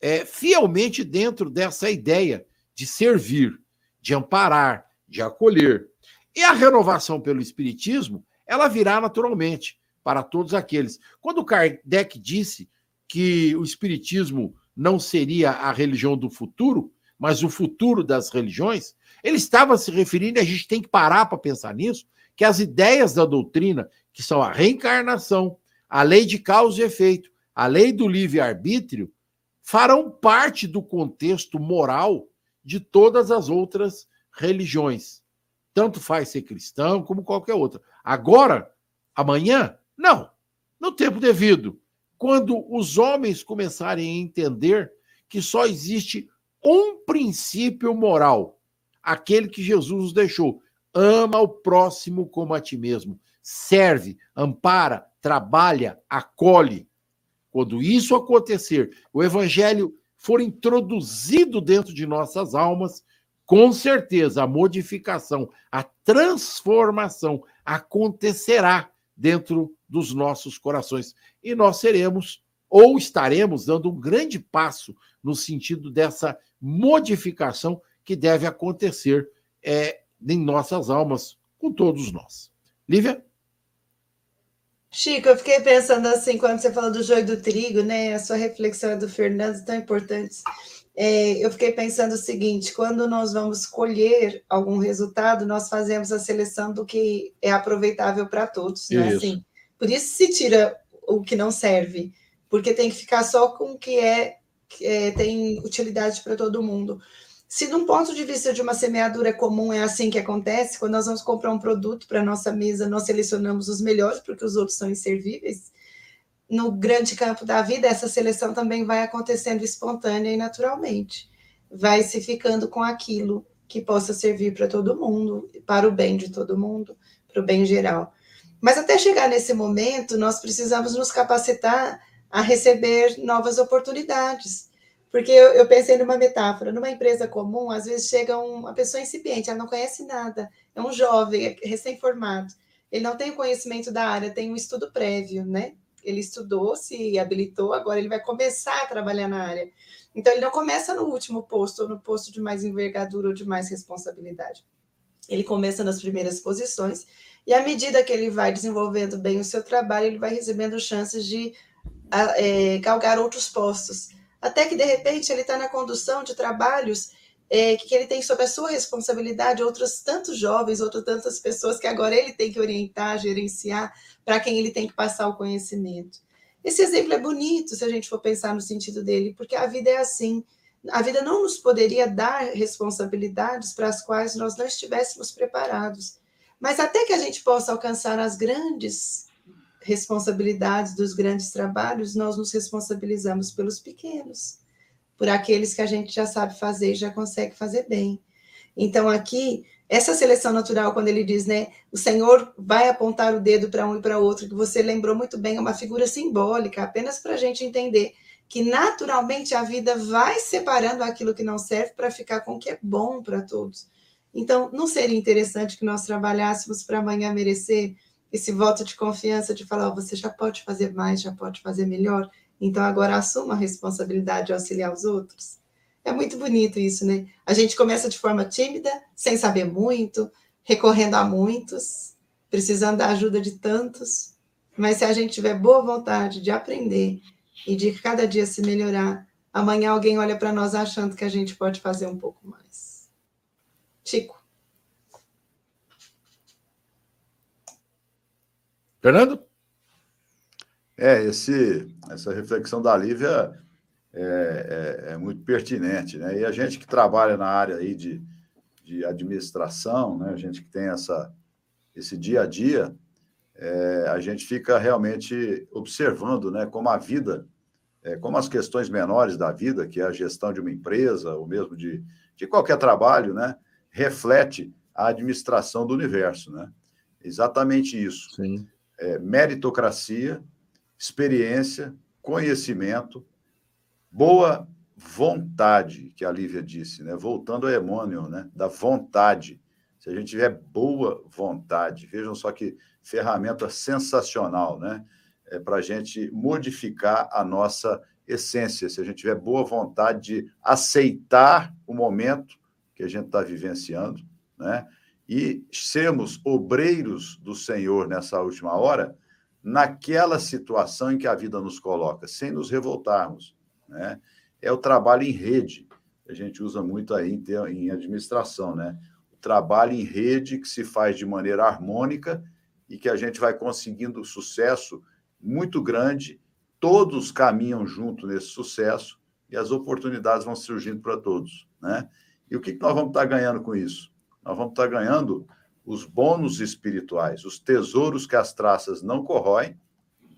é, fielmente dentro dessa ideia de servir, de amparar, de acolher. E a renovação pelo Espiritismo, ela virá naturalmente para todos aqueles. Quando Kardec disse que o Espiritismo não seria a religião do futuro, mas o futuro das religiões, ele estava se referindo, e a gente tem que parar para pensar nisso, que as ideias da doutrina, que são a reencarnação, a lei de causa e efeito, a lei do livre-arbítrio, farão parte do contexto moral de todas as outras religiões. Tanto faz ser cristão como qualquer outra. Agora, amanhã, não. No tempo devido, quando os homens começarem a entender que só existe um princípio moral, aquele que Jesus nos deixou: ama o próximo como a ti mesmo, serve, ampara, trabalha, acolhe. Quando isso acontecer, o evangelho for introduzido dentro de nossas almas, com certeza a modificação, a transformação acontecerá dentro dos nossos corações. E nós seremos ou estaremos dando um grande passo no sentido dessa modificação que deve acontecer é, em nossas almas, com todos nós. Lívia? Chico, eu fiquei pensando assim, quando você falou do joio do trigo, né? A sua reflexão do Fernando tão importante. É, eu fiquei pensando o seguinte: quando nós vamos colher algum resultado, nós fazemos a seleção do que é aproveitável para todos, né? Assim, por isso se tira o que não serve, porque tem que ficar só com o que é, que é tem utilidade para todo mundo. Se, de um ponto de vista de uma semeadura comum, é assim que acontece, quando nós vamos comprar um produto para a nossa mesa, nós selecionamos os melhores, porque os outros são inservíveis. No grande campo da vida, essa seleção também vai acontecendo espontânea e naturalmente. Vai se ficando com aquilo que possa servir para todo mundo, para o bem de todo mundo, para o bem geral. Mas até chegar nesse momento, nós precisamos nos capacitar a receber novas oportunidades porque eu, eu, pensei numa metáfora, numa empresa comum, às vezes chega uma pessoa incipiente, ela não conhece nada, é um jovem, é recém-formado, ele não tem conhecimento da área, tem um estudo prévio, né? Ele estudou, se habilitou, agora ele vai começar a trabalhar na área. Então, ele não começa no último posto, ou no posto de mais envergadura ou de mais responsabilidade. Ele começa nas primeiras posições, e à medida que ele vai desenvolvendo bem o seu trabalho, ele vai recebendo chances de é, galgar outros postos até que de repente ele está na condução de trabalhos é, que ele tem sob a sua responsabilidade outros tantos jovens, outras tantas pessoas que agora ele tem que orientar, gerenciar, para quem ele tem que passar o conhecimento. Esse exemplo é bonito se a gente for pensar no sentido dele, porque a vida é assim. A vida não nos poderia dar responsabilidades para as quais nós não estivéssemos preparados. Mas até que a gente possa alcançar as grandes responsabilidades dos grandes trabalhos, nós nos responsabilizamos pelos pequenos, por aqueles que a gente já sabe fazer e já consegue fazer bem. Então, aqui, essa seleção natural, quando ele diz, né, o Senhor vai apontar o dedo para um e para outro, que você lembrou muito bem, é uma figura simbólica, apenas para a gente entender que naturalmente a vida vai separando aquilo que não serve para ficar com o que é bom para todos. Então, não seria interessante que nós trabalhássemos para amanhã merecer esse voto de confiança de falar, oh, você já pode fazer mais, já pode fazer melhor, então agora assuma a responsabilidade de auxiliar os outros. É muito bonito isso, né? A gente começa de forma tímida, sem saber muito, recorrendo a muitos, precisando da ajuda de tantos, mas se a gente tiver boa vontade de aprender e de cada dia se melhorar, amanhã alguém olha para nós achando que a gente pode fazer um pouco mais. Chico. Fernando? É, esse, essa reflexão da Lívia é, é, é, muito pertinente, né? E a gente que trabalha na área aí de, de administração, né? A gente que tem essa, esse dia a dia, é, a gente fica realmente observando né, como a vida, é, como as questões menores da vida, que é a gestão de uma empresa, ou mesmo de, de qualquer trabalho, né, reflete a administração do universo. Né? Exatamente isso. Sim. É, meritocracia, experiência, conhecimento, boa vontade, que a Lívia disse, né? voltando ao Emmanuel, né? da vontade. Se a gente tiver boa vontade, vejam só que ferramenta sensacional, né? É para a gente modificar a nossa essência. Se a gente tiver boa vontade de aceitar o momento que a gente está vivenciando, né? E sermos obreiros do Senhor nessa última hora, naquela situação em que a vida nos coloca, sem nos revoltarmos, né? É o trabalho em rede. A gente usa muito aí em administração, né? O trabalho em rede que se faz de maneira harmônica e que a gente vai conseguindo sucesso muito grande, todos caminham junto nesse sucesso e as oportunidades vão surgindo para todos, né? E o que nós vamos estar ganhando com isso? Nós vamos estar ganhando os bônus espirituais, os tesouros que as traças não corroem,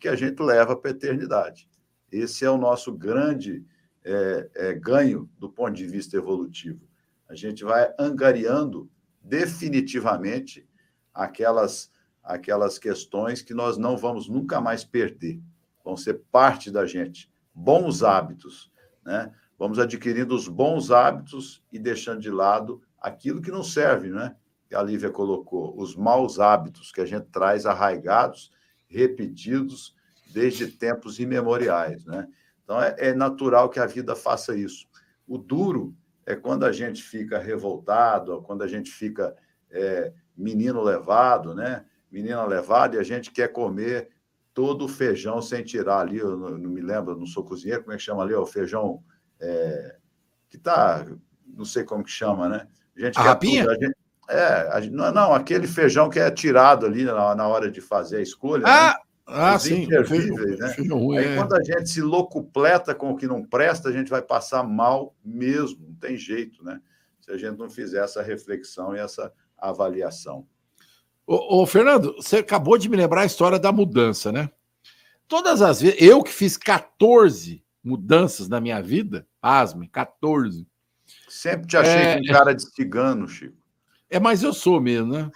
que a gente leva para a eternidade. Esse é o nosso grande é, é, ganho do ponto de vista evolutivo. A gente vai angariando definitivamente aquelas aquelas questões que nós não vamos nunca mais perder. Vão ser parte da gente. Bons hábitos, né? Vamos adquirindo os bons hábitos e deixando de lado aquilo que não serve, né? Que a Lívia colocou, os maus hábitos que a gente traz arraigados, repetidos desde tempos imemoriais, né? Então é, é natural que a vida faça isso. O duro é quando a gente fica revoltado, quando a gente fica é, menino levado, né? menina levada e a gente quer comer todo o feijão sem tirar ali, eu não, não me lembro, não sou cozinheiro, como é que chama ali, o feijão é, que tá, não sei como que chama, né? A gente a rapinha? Tudo, a gente, é, não, não, aquele feijão que é tirado ali na, na hora de fazer a escolha. Ah, né? ah sim. Feijão, né? Feijão Aí é. quando a gente se locupleta com o que não presta, a gente vai passar mal mesmo, não tem jeito, né? Se a gente não fizer essa reflexão e essa avaliação. Ô, ô, Fernando, você acabou de me lembrar a história da mudança, né? Todas as vezes, eu que fiz 14 mudanças na minha vida, asme, 14. Sempre te achei é, um cara de cigano, Chico. É, mas eu sou mesmo, né?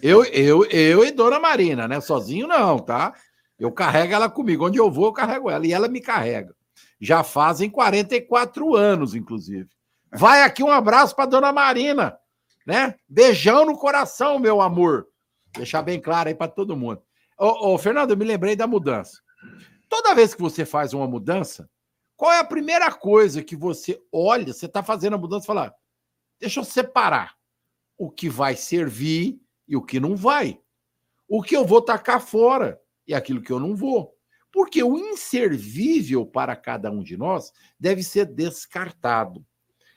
Eu, eu, eu e Dona Marina, né? Sozinho não, tá? Eu carrego ela comigo. Onde eu vou, eu carrego ela. E ela me carrega. Já fazem 44 anos, inclusive. Vai aqui um abraço para Dona Marina, né? Beijão no coração, meu amor. Deixar bem claro aí para todo mundo. Ô, ô, Fernando, eu me lembrei da mudança. Toda vez que você faz uma mudança, qual é a primeira coisa que você olha? Você está fazendo a mudança e fala: deixa eu separar o que vai servir e o que não vai. O que eu vou tacar fora e aquilo que eu não vou. Porque o inservível para cada um de nós deve ser descartado.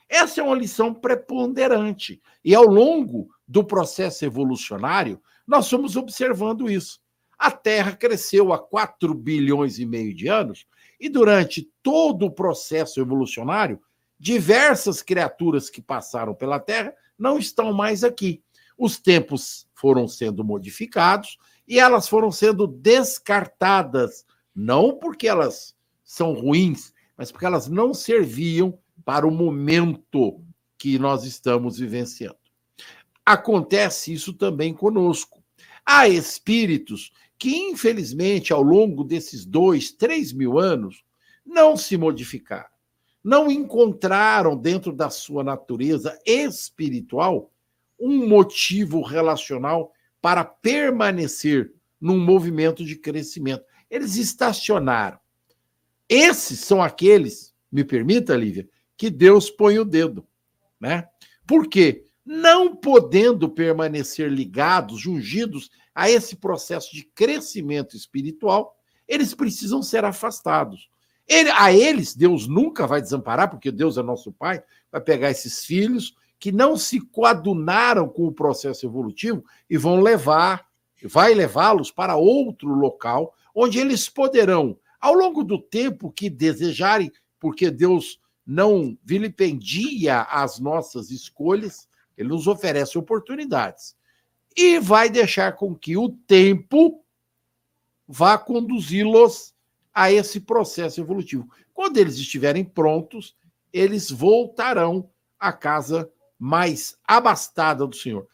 Essa é uma lição preponderante. E ao longo do processo evolucionário, nós fomos observando isso. A Terra cresceu há 4 bilhões e meio de anos e durante todo o processo evolucionário, diversas criaturas que passaram pela Terra não estão mais aqui. Os tempos foram sendo modificados e elas foram sendo descartadas, não porque elas são ruins, mas porque elas não serviam para o momento que nós estamos vivenciando. Acontece isso também conosco. Há espíritos que, infelizmente, ao longo desses dois, três mil anos, não se modificaram, não encontraram dentro da sua natureza espiritual um motivo relacional para permanecer num movimento de crescimento. Eles estacionaram. Esses são aqueles, me permita, Lívia, que Deus põe o dedo, né? Por quê? não podendo permanecer ligados, ungidos a esse processo de crescimento espiritual, eles precisam ser afastados. Ele, a eles, Deus nunca vai desamparar, porque Deus é nosso Pai, vai pegar esses filhos que não se coadunaram com o processo evolutivo e vão levar, vai levá-los para outro local, onde eles poderão, ao longo do tempo que desejarem, porque Deus não vilipendia as nossas escolhas, ele nos oferece oportunidades. E vai deixar com que o tempo vá conduzi-los a esse processo evolutivo. Quando eles estiverem prontos, eles voltarão à casa mais abastada do Senhor.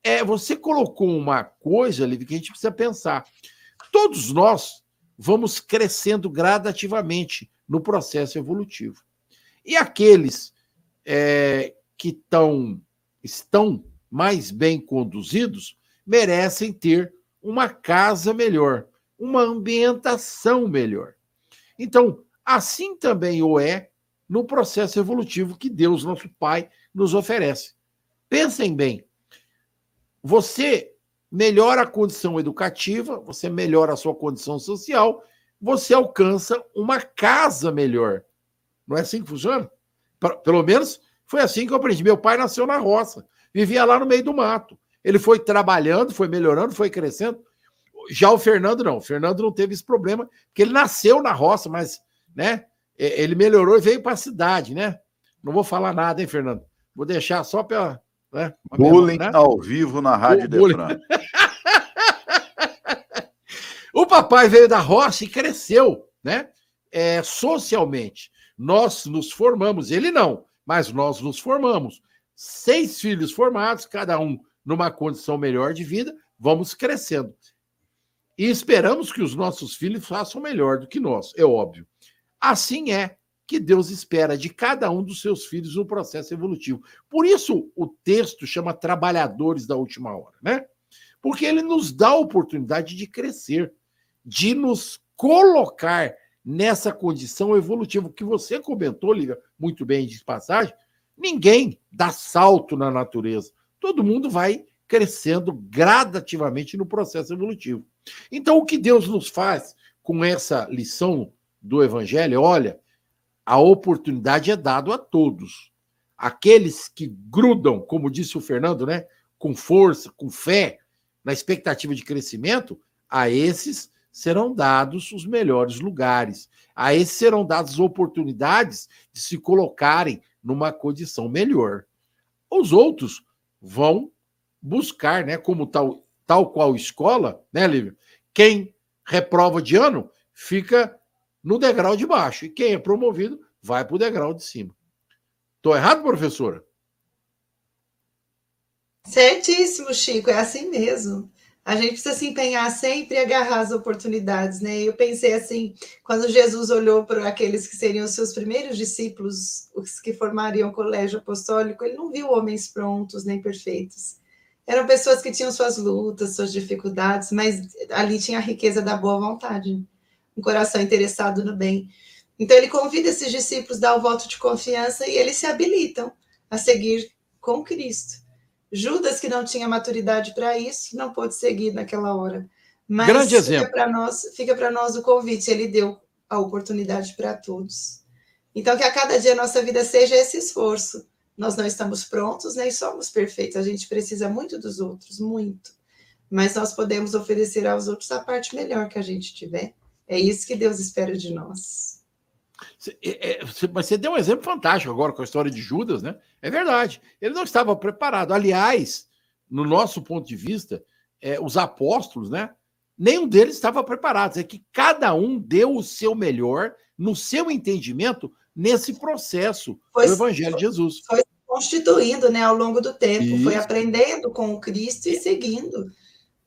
É, você colocou uma coisa, Liv, que a gente precisa pensar. Todos nós vamos crescendo gradativamente no processo evolutivo. E aqueles é, que tão, estão mais bem conduzidos merecem ter uma casa melhor, uma ambientação melhor. Então, assim também o é no processo evolutivo que Deus, nosso Pai, nos oferece. Pensem bem, você melhora a condição educativa, você melhora a sua condição social, você alcança uma casa melhor. Não é assim que funciona? Pelo menos foi assim que eu aprendi. Meu pai nasceu na roça, vivia lá no meio do mato. Ele foi trabalhando, foi melhorando, foi crescendo. Já o Fernando não. O Fernando não teve esse problema, porque ele nasceu na roça, mas né, ele melhorou e veio para a cidade, né? Não vou falar nada, hein, Fernando? Vou deixar só para né? Bullying né? ao vivo na Rádio Defran. o papai veio da roça e cresceu, né? É, socialmente. Nós nos formamos, ele não, mas nós nos formamos. Seis filhos formados, cada um numa condição melhor de vida, vamos crescendo. E esperamos que os nossos filhos façam melhor do que nós, é óbvio. Assim é que Deus espera de cada um dos seus filhos no processo evolutivo. Por isso o texto chama trabalhadores da última hora, né? Porque ele nos dá a oportunidade de crescer, de nos colocar nessa condição evolutiva que você comentou, Lívia, muito bem de passagem. Ninguém dá salto na natureza. Todo mundo vai crescendo gradativamente no processo evolutivo. Então, o que Deus nos faz com essa lição do Evangelho, olha, a oportunidade é dada a todos. Aqueles que grudam, como disse o Fernando, né, com força, com fé, na expectativa de crescimento, a esses serão dados os melhores lugares. A esses serão dadas oportunidades de se colocarem numa condição melhor. Os outros vão buscar, né, como tal, tal qual escola, né, Lívia? Quem reprova de ano fica no degrau de baixo. E quem é promovido vai para o degrau de cima. Estou errado, professora? Certíssimo, Chico, é assim mesmo. A gente precisa se empenhar sempre e agarrar as oportunidades, né? Eu pensei assim, quando Jesus olhou para aqueles que seriam os seus primeiros discípulos, os que formariam o colégio apostólico, ele não viu homens prontos nem perfeitos. Eram pessoas que tinham suas lutas, suas dificuldades, mas ali tinha a riqueza da boa vontade um coração interessado no bem. Então ele convida esses discípulos a dar o voto de confiança e eles se habilitam a seguir com Cristo. Judas, que não tinha maturidade para isso, não pôde seguir naquela hora. Mas Grande exemplo. Fica para nós, nós o convite, ele deu a oportunidade para todos. Então, que a cada dia a nossa vida seja esse esforço. Nós não estamos prontos, nem somos perfeitos. A gente precisa muito dos outros, muito. Mas nós podemos oferecer aos outros a parte melhor que a gente tiver. É isso que Deus espera de nós. É, é, mas você deu um exemplo fantástico agora com a história de Judas, né? É verdade. Ele não estava preparado. Aliás, no nosso ponto de vista, é, os apóstolos, né? Nenhum deles estava preparado. É que cada um deu o seu melhor no seu entendimento nesse processo foi, do Evangelho de Jesus. Foi constituindo, né, ao longo do tempo, Isso. foi aprendendo com o Cristo e seguindo.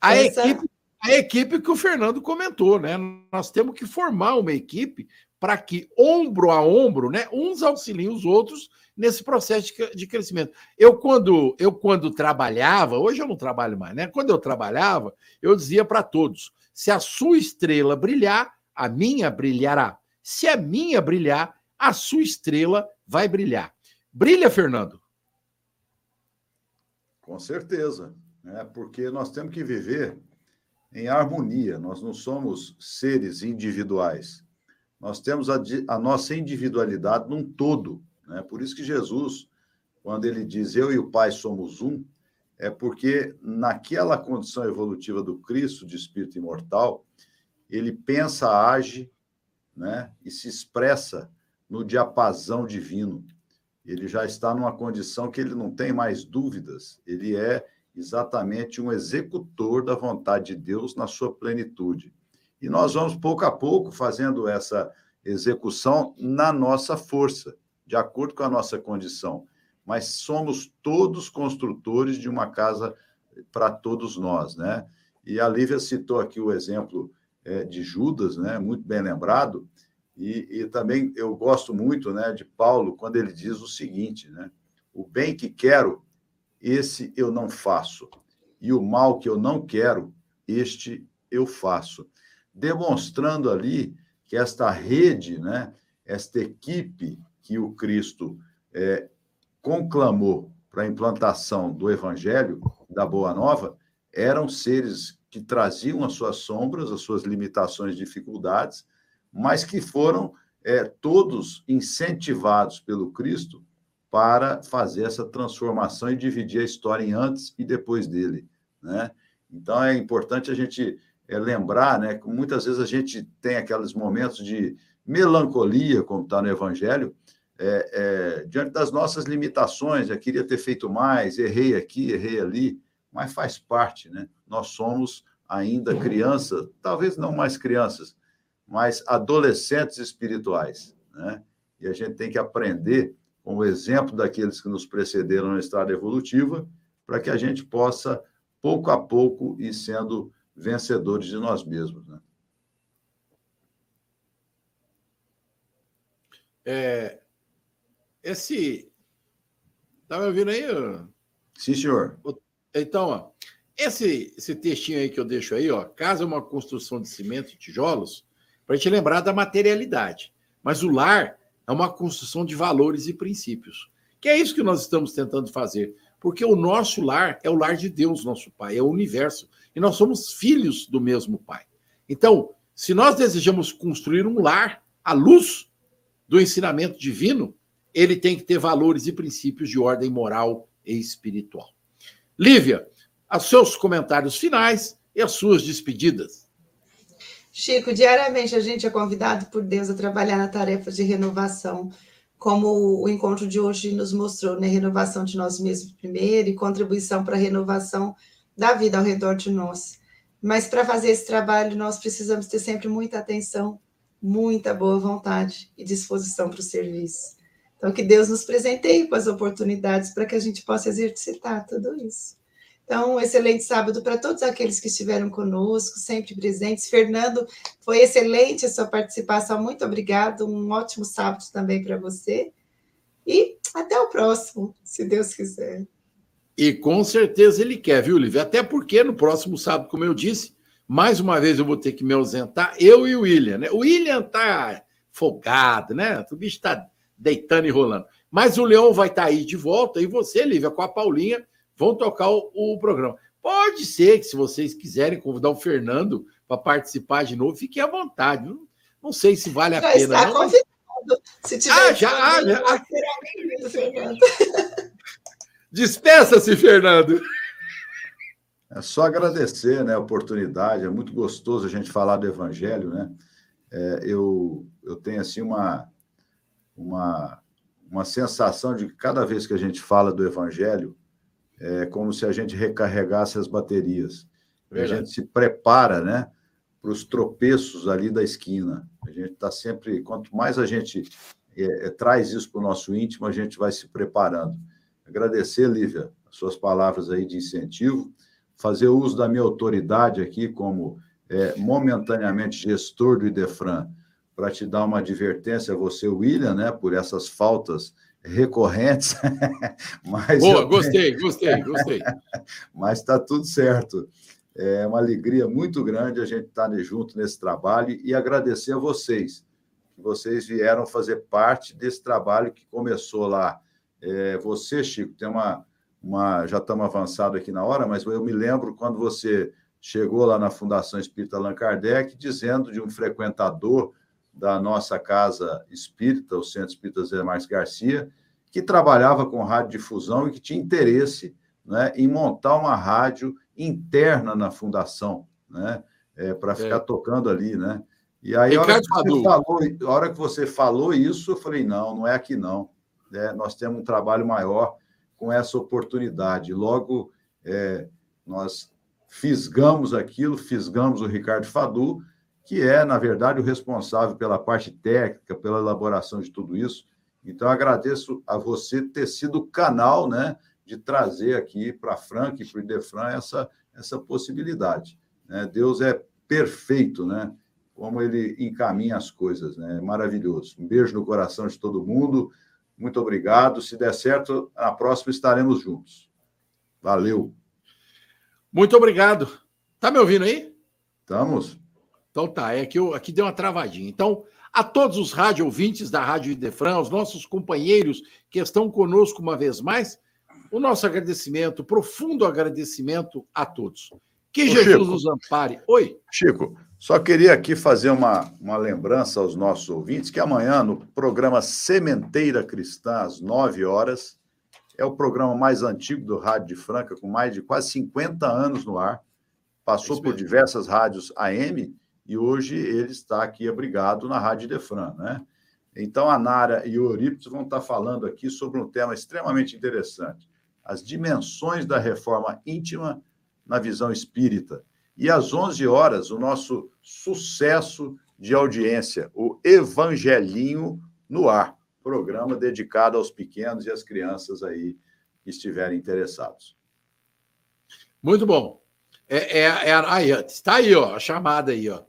A essa... equipe a equipe que o Fernando comentou, né? Nós temos que formar uma equipe para que, ombro a ombro, né, uns auxiliem os outros nesse processo de crescimento. Eu quando, eu, quando trabalhava, hoje eu não trabalho mais, né? Quando eu trabalhava, eu dizia para todos: se a sua estrela brilhar, a minha brilhará. Se a minha brilhar, a sua estrela vai brilhar. Brilha, Fernando? Com certeza, né? porque nós temos que viver em harmonia. Nós não somos seres individuais. Nós temos a, a nossa individualidade num todo. Né? Por isso que Jesus, quando ele diz eu e o Pai somos um, é porque naquela condição evolutiva do Cristo, de espírito imortal, ele pensa, age né? e se expressa no diapasão divino. Ele já está numa condição que ele não tem mais dúvidas, ele é exatamente um executor da vontade de Deus na sua plenitude. E nós vamos, pouco a pouco, fazendo essa execução na nossa força, de acordo com a nossa condição. Mas somos todos construtores de uma casa para todos nós, né? E a Lívia citou aqui o exemplo é, de Judas, né? Muito bem lembrado. E, e, também eu gosto muito, né, de Paulo quando ele diz o seguinte, né? O bem que quero, esse eu não faço, e o mal que eu não quero, este eu faço, demonstrando ali que esta rede, né, esta equipe que o Cristo é, conclamou para a implantação do Evangelho, da Boa Nova, eram seres que traziam as suas sombras, as suas limitações, dificuldades, mas que foram é, todos incentivados pelo Cristo para fazer essa transformação e dividir a história em antes e depois dele, né? Então é importante a gente é, lembrar, né, que muitas vezes a gente tem aqueles momentos de melancolia, como está no Evangelho, é, é, diante das nossas limitações, eu queria ter feito mais, errei aqui, errei ali, mas faz parte, né? Nós somos ainda crianças, talvez não mais crianças, mas adolescentes espirituais, né? E a gente tem que aprender com o exemplo daqueles que nos precederam na estrada evolutiva, para que a gente possa, pouco a pouco, ir sendo vencedores de nós mesmos. Né? É, esse. Tá me ouvindo aí? Sim, senhor. Então, ó, esse, esse textinho aí que eu deixo aí, ó, casa é uma construção de cimento e tijolos, para a gente lembrar da materialidade. Mas o lar é uma construção de valores e princípios. Que é isso que nós estamos tentando fazer. Porque o nosso lar é o lar de Deus, nosso Pai, é o universo. E nós somos filhos do mesmo Pai. Então, se nós desejamos construir um lar à luz do ensinamento divino, ele tem que ter valores e princípios de ordem moral e espiritual. Lívia, os seus comentários finais e as suas despedidas. Chico, diariamente a gente é convidado por Deus a trabalhar na tarefa de renovação como o encontro de hoje nos mostrou, né? Renovação de nós mesmos primeiro e contribuição para a renovação da vida ao redor de nós. Mas para fazer esse trabalho, nós precisamos ter sempre muita atenção, muita boa vontade e disposição para o serviço. Então, que Deus nos presenteie com as oportunidades para que a gente possa exercitar tudo isso. Então, um excelente sábado para todos aqueles que estiveram conosco, sempre presentes. Fernando, foi excelente a sua participação, muito obrigado. Um ótimo sábado também para você. E até o próximo, se Deus quiser. E com certeza ele quer, viu, Lívia? Até porque no próximo sábado, como eu disse, mais uma vez eu vou ter que me ausentar, eu e o William, né? O William tá folgado, né? O bicho tá deitando e rolando. Mas o Leão vai estar tá aí de volta e você, Lívia, com a Paulinha vão tocar o, o, programa. Pode ser que, se vocês quiserem convidar o Fernando para participar de novo, fiquem à vontade. Não, não sei se vale a já pena. Está não, convidado. Se tiver ah, já, ah, já. Fernando. Despeça-se, Fernando. É só agradecer né, a oportunidade, é muito gostoso a gente falar do Evangelho, né? É, eu, eu tenho assim uma, uma, uma sensação de que cada vez que a gente fala do Evangelho, é como se a gente recarregasse as baterias. Verdade. A gente se prepara, né, para os tropeços ali da esquina. A gente está sempre, quanto mais a gente é, é, traz isso para o nosso íntimo, a gente vai se preparando. Agradecer, Lívia, as suas palavras aí de incentivo, fazer uso da minha autoridade aqui como é, momentaneamente gestor do IDEFRAN, para te dar uma advertência você, William, né, por essas faltas recorrentes. mas Boa, tenho... gostei, gostei, gostei. mas está tudo certo. É uma alegria muito grande a gente estar junto nesse trabalho e agradecer a vocês, que vocês vieram fazer parte desse trabalho que começou lá. É, você, Chico, tem uma, uma. Já estamos avançados aqui na hora, mas eu me lembro quando você chegou lá na Fundação Espírita Allan Kardec, dizendo de um frequentador da nossa casa espírita, o Centro Espírita Zé Marques Garcia, que trabalhava com radiodifusão e que tinha interesse né, em montar uma rádio interna na fundação, né, é, para é. ficar é. tocando ali, né? E aí, a hora, falou, a hora, que você falou, isso, eu falei, não, não é aqui não. É, nós temos um trabalho maior com essa oportunidade. Logo, é, nós fisgamos aquilo, fisgamos o Ricardo Fadu, que é, na verdade, o responsável pela parte técnica, pela elaboração de tudo isso. Então, agradeço a você ter sido o canal né, de trazer aqui para a Frank e para o Idefran essa, essa possibilidade. Né? Deus é perfeito, né? Como ele encaminha as coisas, né? Maravilhoso. Um beijo no coração de todo mundo. Muito obrigado. Se der certo, na próxima estaremos juntos. Valeu. Muito obrigado. Tá me ouvindo aí? Estamos. Então tá, é que eu, aqui deu uma travadinha. Então, a todos os rádio ouvintes da Rádio Idefran, os nossos companheiros que estão conosco uma vez mais, o nosso agradecimento, profundo agradecimento a todos. Que Ô, Jesus Chico, nos ampare. Oi. Chico, só queria aqui fazer uma, uma lembrança aos nossos ouvintes que amanhã, no programa Sementeira Cristã, às 9 horas, é o programa mais antigo do Rádio de Franca, com mais de quase 50 anos no ar. Passou é por diversas rádios AM e hoje ele está aqui abrigado na Rádio Defran, né? Então, a Nara e o Eurípides vão estar falando aqui sobre um tema extremamente interessante: as dimensões da reforma íntima na visão espírita. E às 11 horas, o nosso sucesso de audiência, o Evangelinho no Ar, programa dedicado aos pequenos e às crianças aí que estiverem interessados. Muito bom. É, é, é, aí, está aí, ó, a chamada aí, ó.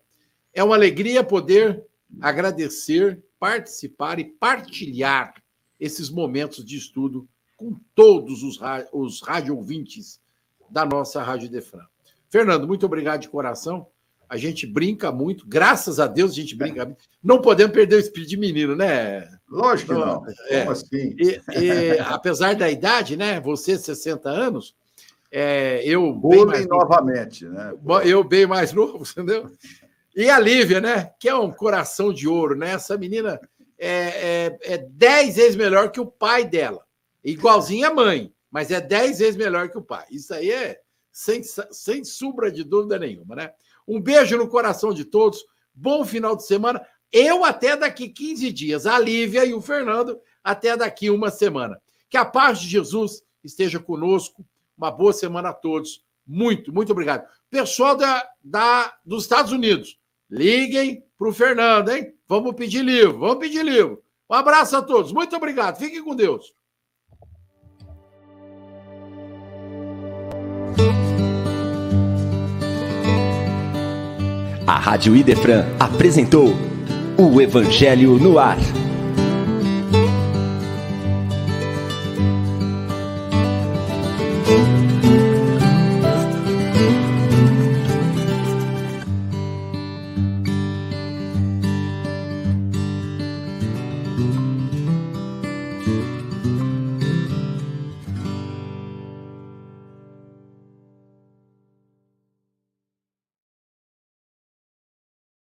É uma alegria poder agradecer, participar e partilhar esses momentos de estudo com todos os, os rádio ouvintes da nossa Rádio Defran. Fernando, muito obrigado de coração. A gente brinca muito, graças a Deus a gente brinca. Não podemos perder o espírito de menino, né? Lógico que não. É. Como assim? E, e, apesar da idade, né? Você, 60 anos, é, eu. Bullying novamente, né? Eu bem mais novo, entendeu? E a Lívia, né? Que é um coração de ouro, né? Essa menina é, é, é dez vezes melhor que o pai dela. Igualzinha a mãe mas é dez vezes melhor que o pai. Isso aí é sem, sem sombra de dúvida nenhuma, né? Um beijo no coração de todos, bom final de semana. Eu até daqui 15 dias, a Lívia e o Fernando até daqui uma semana. Que a paz de Jesus esteja conosco. Uma boa semana a todos. Muito, muito obrigado. Pessoal da, da, dos Estados Unidos, liguem para o Fernando, hein? Vamos pedir livro, vamos pedir livro. Um abraço a todos. Muito obrigado. Fiquem com Deus. A Rádio Idefran apresentou o Evangelho no Ar.